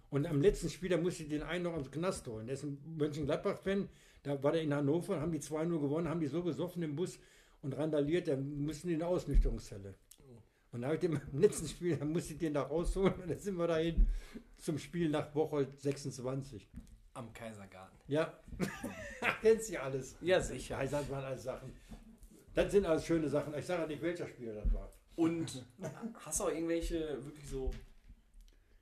Und am letzten Spiel, da musste ich den einen noch aus dem Knast holen. Der ist ein Mönchengladbach-Fan. Da war der in Hannover, haben die 2-0 gewonnen, haben die so gesoffen im Bus und randaliert, da mussten die in eine Ausnüchterungszelle. Und da habe ich den [laughs] im letzten Spiel, da musste ich den da rausholen und dann sind wir dahin zum Spiel nach Bocholt 26. Am Kaisergarten. Ja, [laughs] kennst du alles. Ja, sicher. Ja, das waren alles Sachen. Das sind alles schöne Sachen. Ich sage nicht, welcher Spieler das war. Und [laughs] hast du auch irgendwelche wirklich so,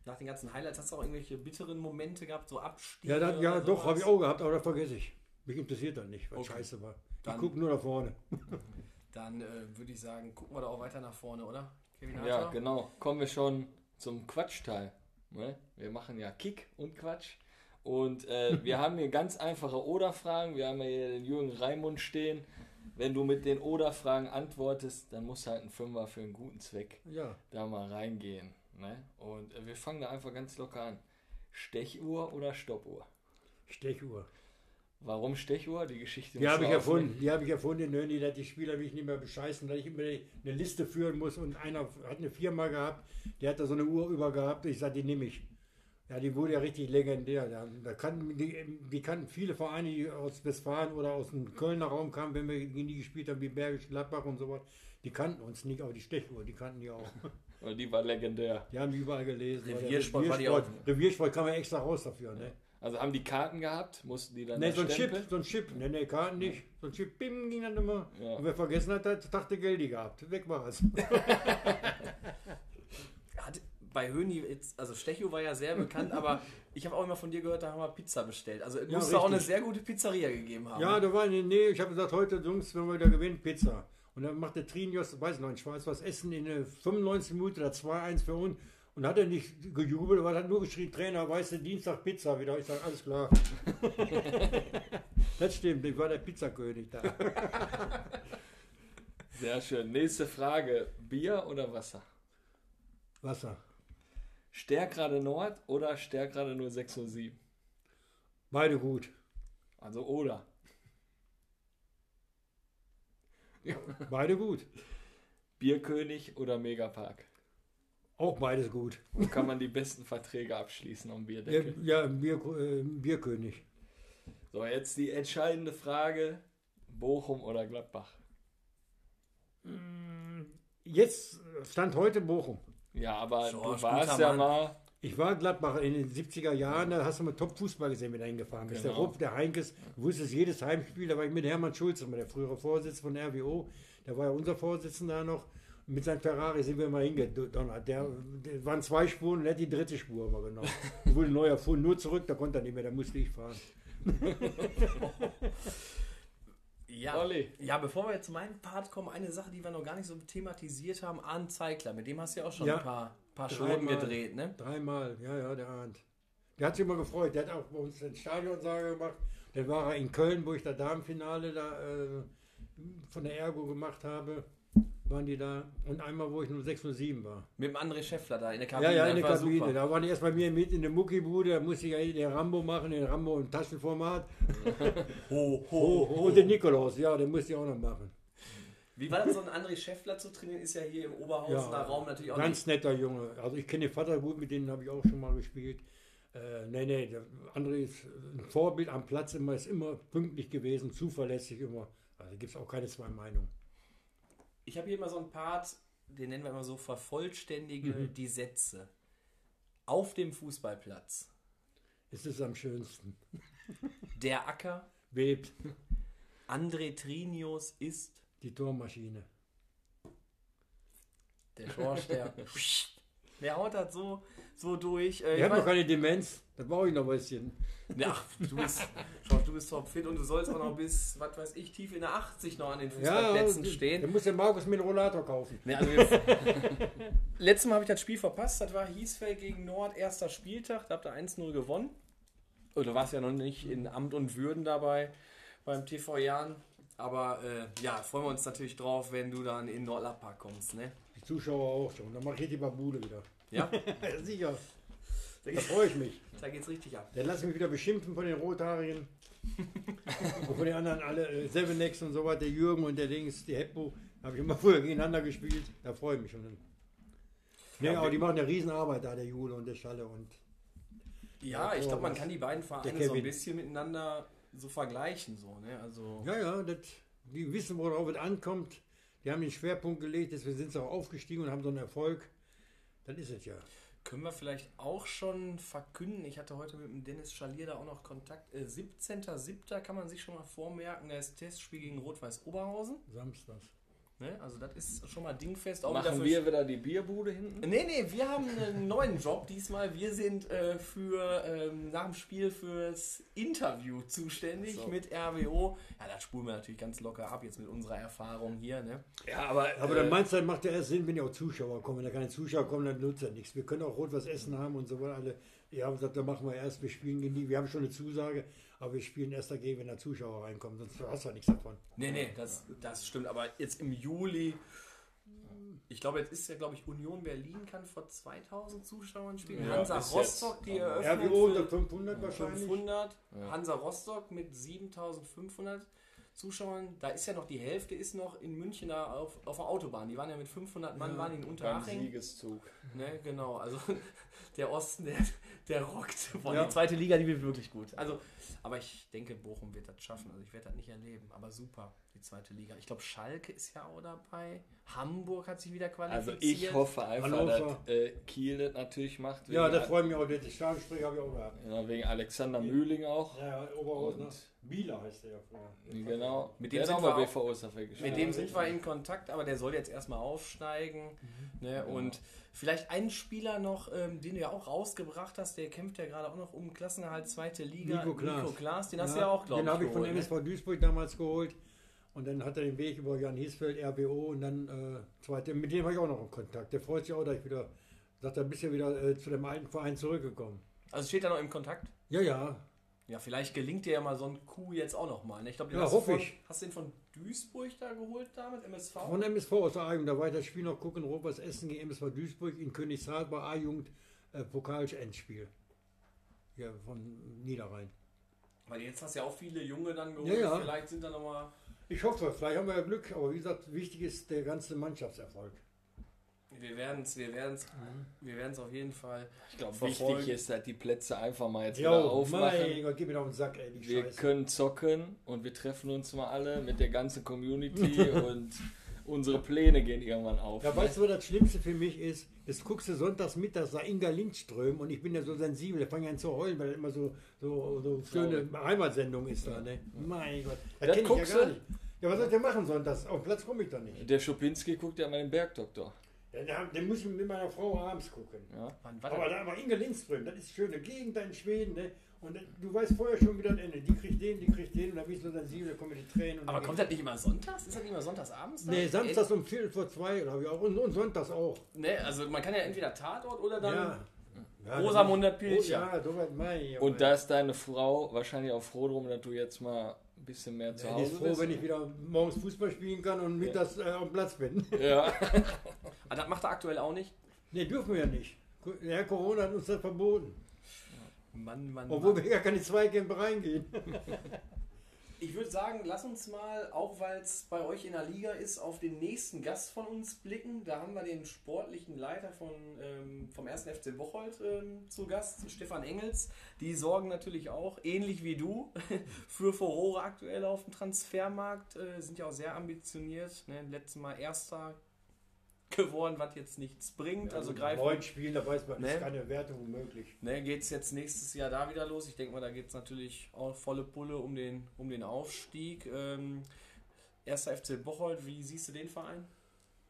nach den ganzen Highlights, hast du auch irgendwelche bitteren Momente gehabt, so Abstiege? Ja, das, ja doch, habe ich auch gehabt, aber das vergesse ich. Mich interessiert das nicht, was Okay. scheiße war. Ich Dann- gucke nur nach vorne. [laughs] Dann äh, würde ich sagen, gucken wir da auch weiter nach vorne, oder? Kevin Ja, genau. Kommen wir schon zum Quatschteil. Ne? Wir machen ja Kick und Quatsch. Und äh, wir [laughs] haben hier ganz einfache Oder-Fragen. Wir haben hier den Jürgen Raimund stehen. Wenn du mit den Oder-Fragen antwortest, dann muss halt ein Fünfer für einen guten Zweck Ja, da mal reingehen. Ne? Und äh, wir fangen da einfach ganz locker an. Stechuhr oder Stoppuhr? Stechuhr. Warum Stechuhr? Die Geschichte Die habe ich aufnehmen. erfunden. Die habe ich erfunden, Nöni, dass die Spieler mich nicht mehr bescheißen, dass ich immer eine Liste führen muss. Und einer hat eine Firma gehabt, der hat da so eine Uhr über gehabt. Ich sage, die nehme ich. Ja, die wurde ja richtig legendär. Da, da kannten, die, die kannten viele Vereine, die aus Westfalen oder aus dem Kölner Raum kamen, wenn wir gegen die gespielt haben, wie Bergisch Gladbach und so was. Die kannten uns nicht, aber die Stechuhr, die kannten die auch. [laughs] Weil Die war legendär. Die haben die überall gelesen. der Reviersport war die Reviersport, Reviersport kam ja extra raus dafür. Ne, Also haben die Karten gehabt, mussten die dann ne da so ein Chip, so ein Chip. Ne, ne, Karten nicht. So ein Chip, bim, ging dann immer. Ja. Und wer vergessen hat, hat dachte Geldi gehabt. Weg war es. [laughs] Bei Höni, also Stecho war ja sehr bekannt, [laughs] aber ich habe auch immer von dir gehört, da haben wir Pizza bestellt. Also es Ja, muss da auch eine sehr gute Pizzeria gegeben haben. Ja, da war eine, nee, ich habe gesagt, heute, Jungs, wenn wir wieder gewinnen, Pizza. Und dann macht der Trinios, weiß noch, in Schweiz was essen in der 95 Minuten oder 2-1 für uns. Und hat er nicht gejubelt, aber hat nur geschrien, Trainer, weißt du, Dienstag Pizza wieder. Ich sage, alles klar. [laughs] das stimmt, ich war der Pizzakönig da. [laughs] Sehr schön. Nächste Frage. Bier oder Wasser? Wasser. Stärkrade Nord oder Stärkrade 0607? Beide gut. Also oder. Beide gut. Bierkönig oder Megapark? Auch beides gut. Wo kann man die besten Verträge abschließen Ja, Bierdeckel? ja Bier, äh, Bierkönig. So, jetzt die entscheidende Frage. Bochum oder Gladbach? Jetzt stand heute Bochum. Ja, aber George, du warst ja Mann. mal. Ich war Gladbach in den 70er Jahren, da hast du mal Top-Fußball gesehen, wenn du hingefahren bist. Der Genau. Rupp, der Heinkes, du wusstest jedes Heimspiel, da war ich mit Hermann Schulze, der frühere Vorsitzende von RWO, der war ja unser Vorsitzender da noch. Mit seinem Ferrari sind wir mal hingedonnert. Der, der waren zwei Spuren und er hat die dritte Spur immer genommen. Wurde neu erfunden, nur zurück, da konnte er nicht mehr, da musste ich fahren. [laughs] Ja. Olli. ja, bevor wir jetzt zu meinem Part kommen, eine Sache, die wir noch gar nicht so thematisiert haben, Arndt Zeigler. Mit dem hast du ja auch schon Ja. ein paar, paar. Schoten gedreht, ne? Dreimal, ja, ja, der Arndt. Der hat sich immer gefreut. Der hat auch bei uns den Stadionsage gemacht. Dann war er in Köln, wo ich das Damenfinale da äh, von der Ergo gemacht habe. Waren die da. Und einmal, wo ich nur 607 war. Mit dem André Schäffler da in der Ja, Kabine. ja, in das der Kabine. super. Da waren die erst bei mir mit in der Muckibude. Da musste ich ja den Rambo machen, den Rambo im Taschenformat. [laughs] Ho, ho, Oh, ho. und den Nikolaus, ja, den musste ich auch noch machen. Wie war das so ein André Schäffler zu trainieren? Ist ja hier im Oberhausener Raum natürlich auch Ganz netter Junge. Also ich kenne den Vater gut, mit denen habe ich auch schon mal gespielt. Äh, nee, nee, der André ist ein Vorbild am Platz immer, ist immer pünktlich gewesen, zuverlässig immer. Also gibt es auch keine zwei Meinungen. Ich habe hier immer so einen Part, den nennen wir immer so, vervollständige Mhm. die Sätze. Auf dem Fußballplatz. Es ist am schönsten. [laughs] Der Acker, Bebt André Trinius ist die Tormaschine. der Schorsch, der, [laughs] der haut das so, so durch. Äh, Ich habe noch keine Demenz, da brauche ich noch ein bisschen. Ja, du bist, Schorsch, du bist topfit und du sollst auch noch bis, was weiß ich, tief in der 80 noch an den Fußballplätzen da stehen. muss der Markus mir einen Rollator kaufen. Ne, also [laughs] letztes Mal habe ich das Spiel verpasst. Das war Hiesfeld gegen Nord, erster Spieltag. Da habt ihr 1-0 gewonnen. Und du warst ja noch nicht in Amt und Würden dabei beim TV Jan. Aber äh, ja, freuen wir uns natürlich drauf, wenn du dann in Nordlappar kommst. Ne? Die Zuschauer auch schon. Dann mache ich die Babude wieder. [laughs] Ja, sicher. da, Da freue ich mich. da geht's richtig ab. Dann lass ich mich wieder beschimpfen von den Rothaarigen. [laughs] und von den anderen alle, äh, Sevenex und so weiter, der Jürgen und der Dings, die Heppo, habe ich immer früher gegeneinander gespielt. Da freue ich mich schon. Nee, Ja, aber die machen eine Riesenarbeit da, der Jule und der Schalle und Ja, ich glaube, man kann die beiden Vereine Der so ein bisschen miteinander so vergleichen. So, ne? also, ja, ja, das, die wissen, worauf es ankommt. Die haben den Schwerpunkt gelegt, deswegen sind sie auch aufgestiegen und haben so einen Erfolg. Das ist es ja. Können wir vielleicht auch schon verkünden? Ich hatte heute mit dem Dennis Schalier da auch noch Kontakt. Äh, 17.07. kann man sich schon mal vormerken. Da ist Testspiel gegen Rot-Weiß Oberhausen. Samstags. Ne? Also das ist schon mal dingfest. Auch wieder Machen für- wir wieder die Bierbude hinten? Nee, nee, wir haben einen [laughs] neuen Job diesmal. Wir sind äh, für ähm, nach dem Spiel fürs Interview zuständig So. mit RWO. Ja, das spulen wir natürlich ganz locker ab jetzt mit unserer Erfahrung hier. Ne? Ja, aber, Aber äh, dann meinst du, dann macht ja erst Sinn, wenn ja auch Zuschauer kommen. Wenn da keine Zuschauer kommen, dann nutzt ja nichts. Wir können auch rot was essen haben und so weiter. Alle, ja, haben gesagt, dann machen wir erst, wir spielen gegen die. Wir haben schon eine Zusage, aber wir spielen erst dagegen, wenn da Zuschauer reinkommen. Sonst hast du ja nichts davon. Nee, nee, das, das stimmt. Aber jetzt im Juli, ich glaube, jetzt ist ja, glaube ich, Union Berlin kann vor 2000 Zuschauern spielen. Ja, Hansa Rostock, jetzt. die Ja, Eröffnung RWO unter 500 wahrscheinlich. 500. Ja. Hansa Rostock mit 7500 Zuschauern. Da ist ja noch die Hälfte ist noch in München da auf, auf der Autobahn. Die waren ja mit 500 Mann, waren die in Unterhaching. Siegeszug. Ne, genau, also [laughs] der Osten, der, der rockt. Boah, Ja. Die zweite Liga, die wird wirklich gut. Also, aber ich denke, Bochum wird das schaffen. Also ich werde das nicht erleben. Aber super, die zweite Liga. Ich glaube, Schalke ist ja auch dabei. Hamburg hat sich wieder Also qualifiziert. ich hoffe einfach, Hannover. dass äh, Kiel das natürlich macht. Ja, wegen- das freut mich auch. Den Stadionsprecher habe ich auch gehabt. ja, wegen Alexander Mühling auch. Ja, ja Oberhausen. Und- Bieler heißt der ja früher. Genau. Mit dem sind wir BVO. Mit dem sind wir in Kontakt, aber der soll jetzt erstmal aufsteigen. Ne? Und vielleicht einen Spieler noch, ähm, den du ja auch rausgebracht hast, der kämpft ja gerade auch noch um Klassenerhalt zweite Liga. Nico Klaas. Klaas, den hast du ja auch, glaube Den ich. habe ich von geholt, ne? MSV Duisburg damals geholt. Und dann hat er den Weg über Jan Hiesfeld, RBO und dann äh, zweite. Mit dem habe ich auch noch einen Kontakt. Der freut sich auch, dass ich wieder, sagt er, bist ja wieder äh, zu dem alten Verein zurückgekommen. Also steht er noch im Kontakt? Ja, ja. Ja, vielleicht gelingt dir ja mal so ein Coup jetzt auch noch mal. Ne? Ich glaube, Ja, hast, von, ich. hast du den von Duisburg da geholt damit, MSV? Von MSV aus der A-Jugend, da war ich das Spiel noch gucken, Robers Essen gegen MSV Duisburg in Königshaal bei A-Jugend äh, Pokal-Endspiel. Ja, von Niederrhein. Weil jetzt hast du ja auch viele Junge dann geholt. Ja, ja. Vielleicht sind da noch mal... Ich hoffe, vielleicht haben wir ja Glück, aber wie gesagt, wichtig ist der ganze Mannschaftserfolg. Wir werden es wir werden's, wir werden's auf jeden Fall Ich glaube, wichtig ist, dass die Plätze einfach mal jetzt Ja, wieder aufmachen. mein Gott, gib mir doch einen Sack, ey, die Wir Scheiße. können zocken und wir treffen uns mal alle mit der ganzen Community [laughs] und unsere Pläne gehen irgendwann auf. Ja, ne? weißt du, was das Schlimmste für mich ist? Jetzt guckst du sonntags mittags da Inga Lindström und ich bin ja so sensibel, da fange ich an zu heulen, weil das immer so, so, so schöne Heimatsendung ist da, ne? Mein Gott, das, Das kenn ich ja guckst gar nicht. Ja, was soll ich denn machen sonntags? Auf den Platz komme ich doch nicht. Der Schupinski guckt ja mal den Bergdoktor. Ja, da- den muss ich mit meiner Frau abends gucken. Ja? Wann war Aber, da, aber Inga Lindström, das ist schöne Gegend da in Schweden, ne? Und du weißt vorher schon, wie das endet. Die kriegt den, die kriegt den und da bin ich so sensibel, da kommen die Tränen. Und Aber dann kommt das nicht immer sonntags? Ist das nicht immer sonntags abends? Nee, samstags um Viertel vor zwei, glaube ich auch. Und, und sonntags auch. Ne, also man kann ja entweder Tatort oder dann ja. ja Rosamunde Pilcher. Oh, ja, so weit mein. Und da ist deine Frau wahrscheinlich auch froh drum, dass du jetzt mal ein bisschen mehr zu Ja, Hause ist froh, bist. wenn ich wieder morgens Fußball spielen kann und mittags äh, auf dem Platz bin. [laughs] Ja. [laughs] Ah, das macht er aktuell auch nicht. Ne, dürfen wir ja nicht. Herr Corona hat uns das verboten. Mann, Mann, Obwohl Mann. wir gar keine Zweikämpfe reingehen. [laughs] Ich würde sagen, lass uns mal, auch weil es bei euch in der Liga ist, auf den nächsten Gast von uns blicken. Da haben wir den sportlichen Leiter von, ähm, vom 1. FC Bocholt ähm, zu Gast, Stefan Engels. Die sorgen natürlich auch, ähnlich wie du, [laughs] für Furore aktuell auf dem Transfermarkt. Äh, sind ja auch sehr ambitioniert. Ne? Letztes Mal Erster geworden, was jetzt nichts bringt. also greifen Neun Spielen, da weiß man, Ne? ist keine Wertung möglich. Ne, geht es jetzt nächstes Jahr da wieder los? Ich denke mal, da geht es natürlich auch volle Pulle um den, um den Aufstieg. Ähm, erster FC Bocholt, wie siehst du den Verein?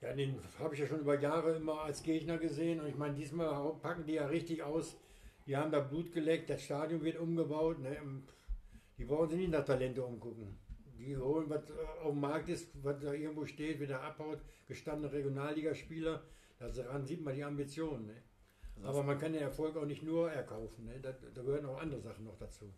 Ja, den habe ich ja schon über Jahre immer als Gegner gesehen. Und ich meine, diesmal packen die ja richtig aus. Die haben da Blut geleckt, das Stadion wird umgebaut. Ne? Die brauchen sich nicht nach Talente umgucken. Die holen, was äh, auf dem Markt ist, was da irgendwo steht, wieder abhaut, gestandene Regionalligaspieler. Daran sieht man die Ambitionen. Ne? Aber man kann den Erfolg auch nicht nur erkaufen. Ne? Da, da gehören auch andere Sachen noch dazu.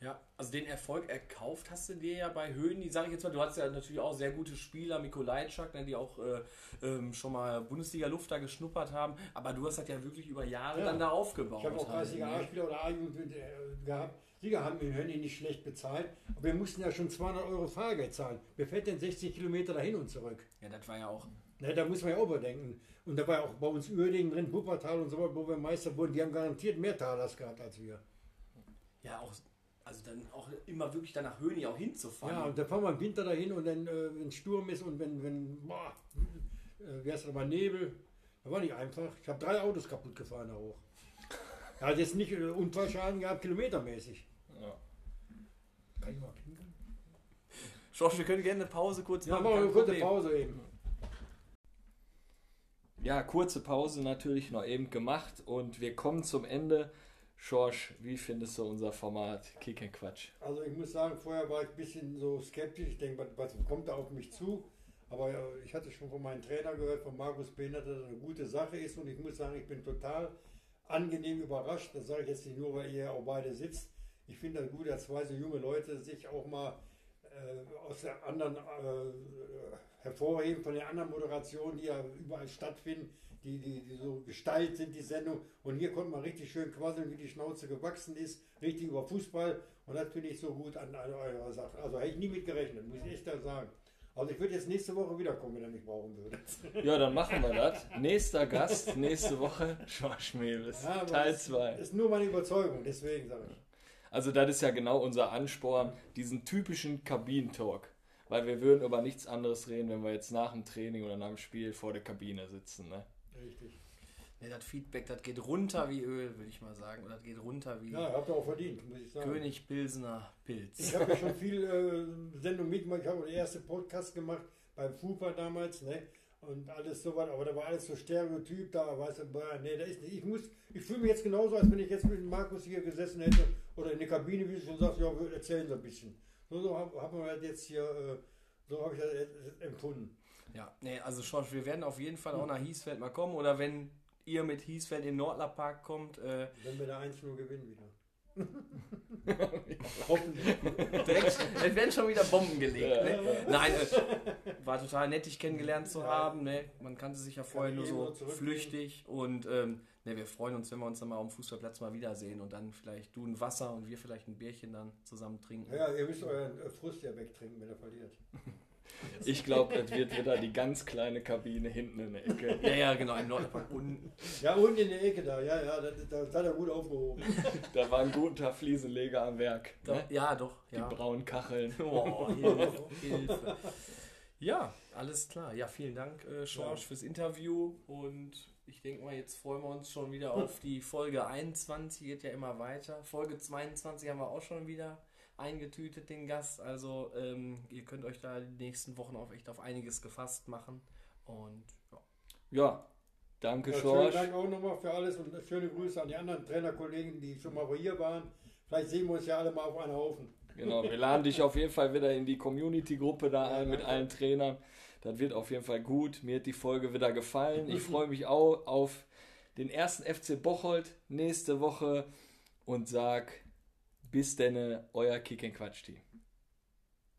Ja, also den Erfolg erkauft hast du dir ja bei Höhen, die sage ich jetzt mal, du hattest ja natürlich auch sehr gute Spieler, Mikolajczak, ne, die auch äh, ähm, schon mal Bundesliga-Luft da geschnuppert haben, aber du hast das ja wirklich über Jahre Ja. dann da aufgebaut. Ich habe auch halt, Kreisliga ne? A-Spieler oder A-Jugend äh, gehabt. Sieger haben in Hönni nicht schlecht bezahlt. Aber wir mussten ja schon 200 Euro Fahrgeld zahlen. Wer fährt denn 60 Kilometer dahin und zurück? Ja, das war ja auch Ne, da muss man ja auch überdenken. Und da war ja auch bei uns Uerdingen drin, Wuppertal und so weiter, wo wir Meister wurden. Die haben garantiert mehr Talers gehabt als wir. ja auch, also dann auch immer wirklich dann nach Höhni auch hinzufahren. Ja, und dann fahren wir im Winter dahin und dann, äh, wenn Sturm ist und wenn, wenn boah, äh, heißt das mal, Nebel. Das war nicht einfach. Ich habe drei Autos kaputt gefahren da hoch. Er hat jetzt nicht äh, Unfallschaden gehabt, kilometermäßig. Ja. Kann ich mal pinkeln? Schorsch, wir können gerne eine Pause kurz Ja, machen. machen wir eine kurze. Pause eben. ja, kurze Pause natürlich noch eben gemacht und wir kommen zum Ende. Schorsch, wie findest du unser Format Kick and Quatsch? Also ich muss sagen, vorher war ich ein bisschen so skeptisch. Ich denke, was, was kommt da auf mich zu? Aber äh, ich hatte schon von meinem Trainer gehört, von Markus Behner, dass das eine gute Sache ist. Und ich muss sagen, ich bin total angenehm überrascht. Das sage ich jetzt nicht nur, weil ihr auch beide sitzt. Ich finde das gut, dass zwei so junge Leute sich auch mal äh, aus der anderen äh, hervorheben, von den anderen Moderationen, die ja überall stattfinden, die, die, die so gestaltet sind, die Sendung. Und hier konnte man richtig schön quasseln, wie die Schnauze gewachsen ist, richtig über Fußball. Und das finde ich so gut an, an eurer Sache. Also hätte ich nie mit gerechnet, muss ich echt da sagen. Also ich würde jetzt nächste Woche wiederkommen, wenn er mich brauchen würde. [laughs] Ja, dann machen wir das. Nächster Gast, nächste Woche, Schorsch Mewes, Ja, Teil das 2. Ist nur meine Überzeugung, deswegen sage ich. Also das ist ja genau unser Ansporn, diesen typischen Kabinentalk. Weil wir würden über nichts anderes reden, wenn wir jetzt nach dem Training oder nach dem Spiel vor der Kabine sitzen. Ne? Richtig. Ne, das Feedback, das geht runter wie Öl, würde ich mal sagen. Oder das geht runter wie Ja, habt ihr auch verdient, muss ich sagen. König Pilsener Pilz. Ich habe ja schon viel äh, Sendung mitgemacht. Ich habe den ersten Podcast gemacht beim FUPA damals, ne? Und alles so was, aber da war alles so Stereotyp da, weißt du, boah, nee, da ist nicht. Ich muss, ich fühle mich jetzt genauso, als wenn ich jetzt mit Markus hier gesessen hätte oder in der Kabine, wie du schon sagst, ja, wir erzählen so ein bisschen. So, so haben hab wir das jetzt hier, äh, so habe ich das jetzt empfunden. Ja, nee, also Schorsch, wir werden auf jeden Fall auch nach Hiesfeld mal kommen. Oder wenn ihr mit Hiesfeld in den Nordlerpark kommt, äh, Wenn wir da 1 nur gewinnen wieder. [laughs] Hoffentlich. direkt, es werden schon wieder Bomben gelegt. Ne? Nein, äh, war total nett, dich kennengelernt zu haben. Ne? Man kannte sich ja vorher nur so flüchtig. Und ähm, ne, wir freuen uns, wenn wir uns dann mal auf dem Fußballplatz mal wiedersehen und dann vielleicht du ein Wasser und wir vielleicht ein Bierchen dann zusammen trinken. Ja, ihr müsst euren äh, Frust ja wegtrinken, wenn er verliert. [laughs] Ich glaube, das wird wieder die ganz kleine Kabine hinten in der Ecke. [laughs] Ja, ja, genau, im Nordlerpark unten. Ja, unten in der Ecke da, ja, ja, da, da, da hat er gut aufgehoben. [laughs] Da war ein guter Fliesenleger am Werk. Da, Ne? ja, doch. Die Ja. braunen Kacheln. Oh, Hilfe, Hilfe. Ja, alles klar. Ja, vielen Dank, äh, Schorsch, fürs Interview. Und ich denke mal, jetzt freuen wir uns schon wieder auf die Folge 21. Geht ja immer weiter. Folge 22 haben wir auch schon wieder eingetütet, den Gast. Also, ähm, ihr könnt euch da die nächsten Wochen auch echt auf einiges gefasst machen. Und ja. Ja, danke, Ja, schönen Schorsch. Dank auch nochmal für alles und schöne Grüße an die anderen Trainerkollegen, die schon mal hier waren. Vielleicht sehen wir uns ja alle mal auf einen Haufen. Genau, wir laden dich auf jeden Fall wieder in die Community-Gruppe da ein mit allen Trainern. Das wird auf jeden Fall gut. Mir hat die Folge wieder gefallen. Ich freue mich auch auf den ersten FC Bocholt nächste Woche und sag bis denne, euer Kick and Quatsch Team.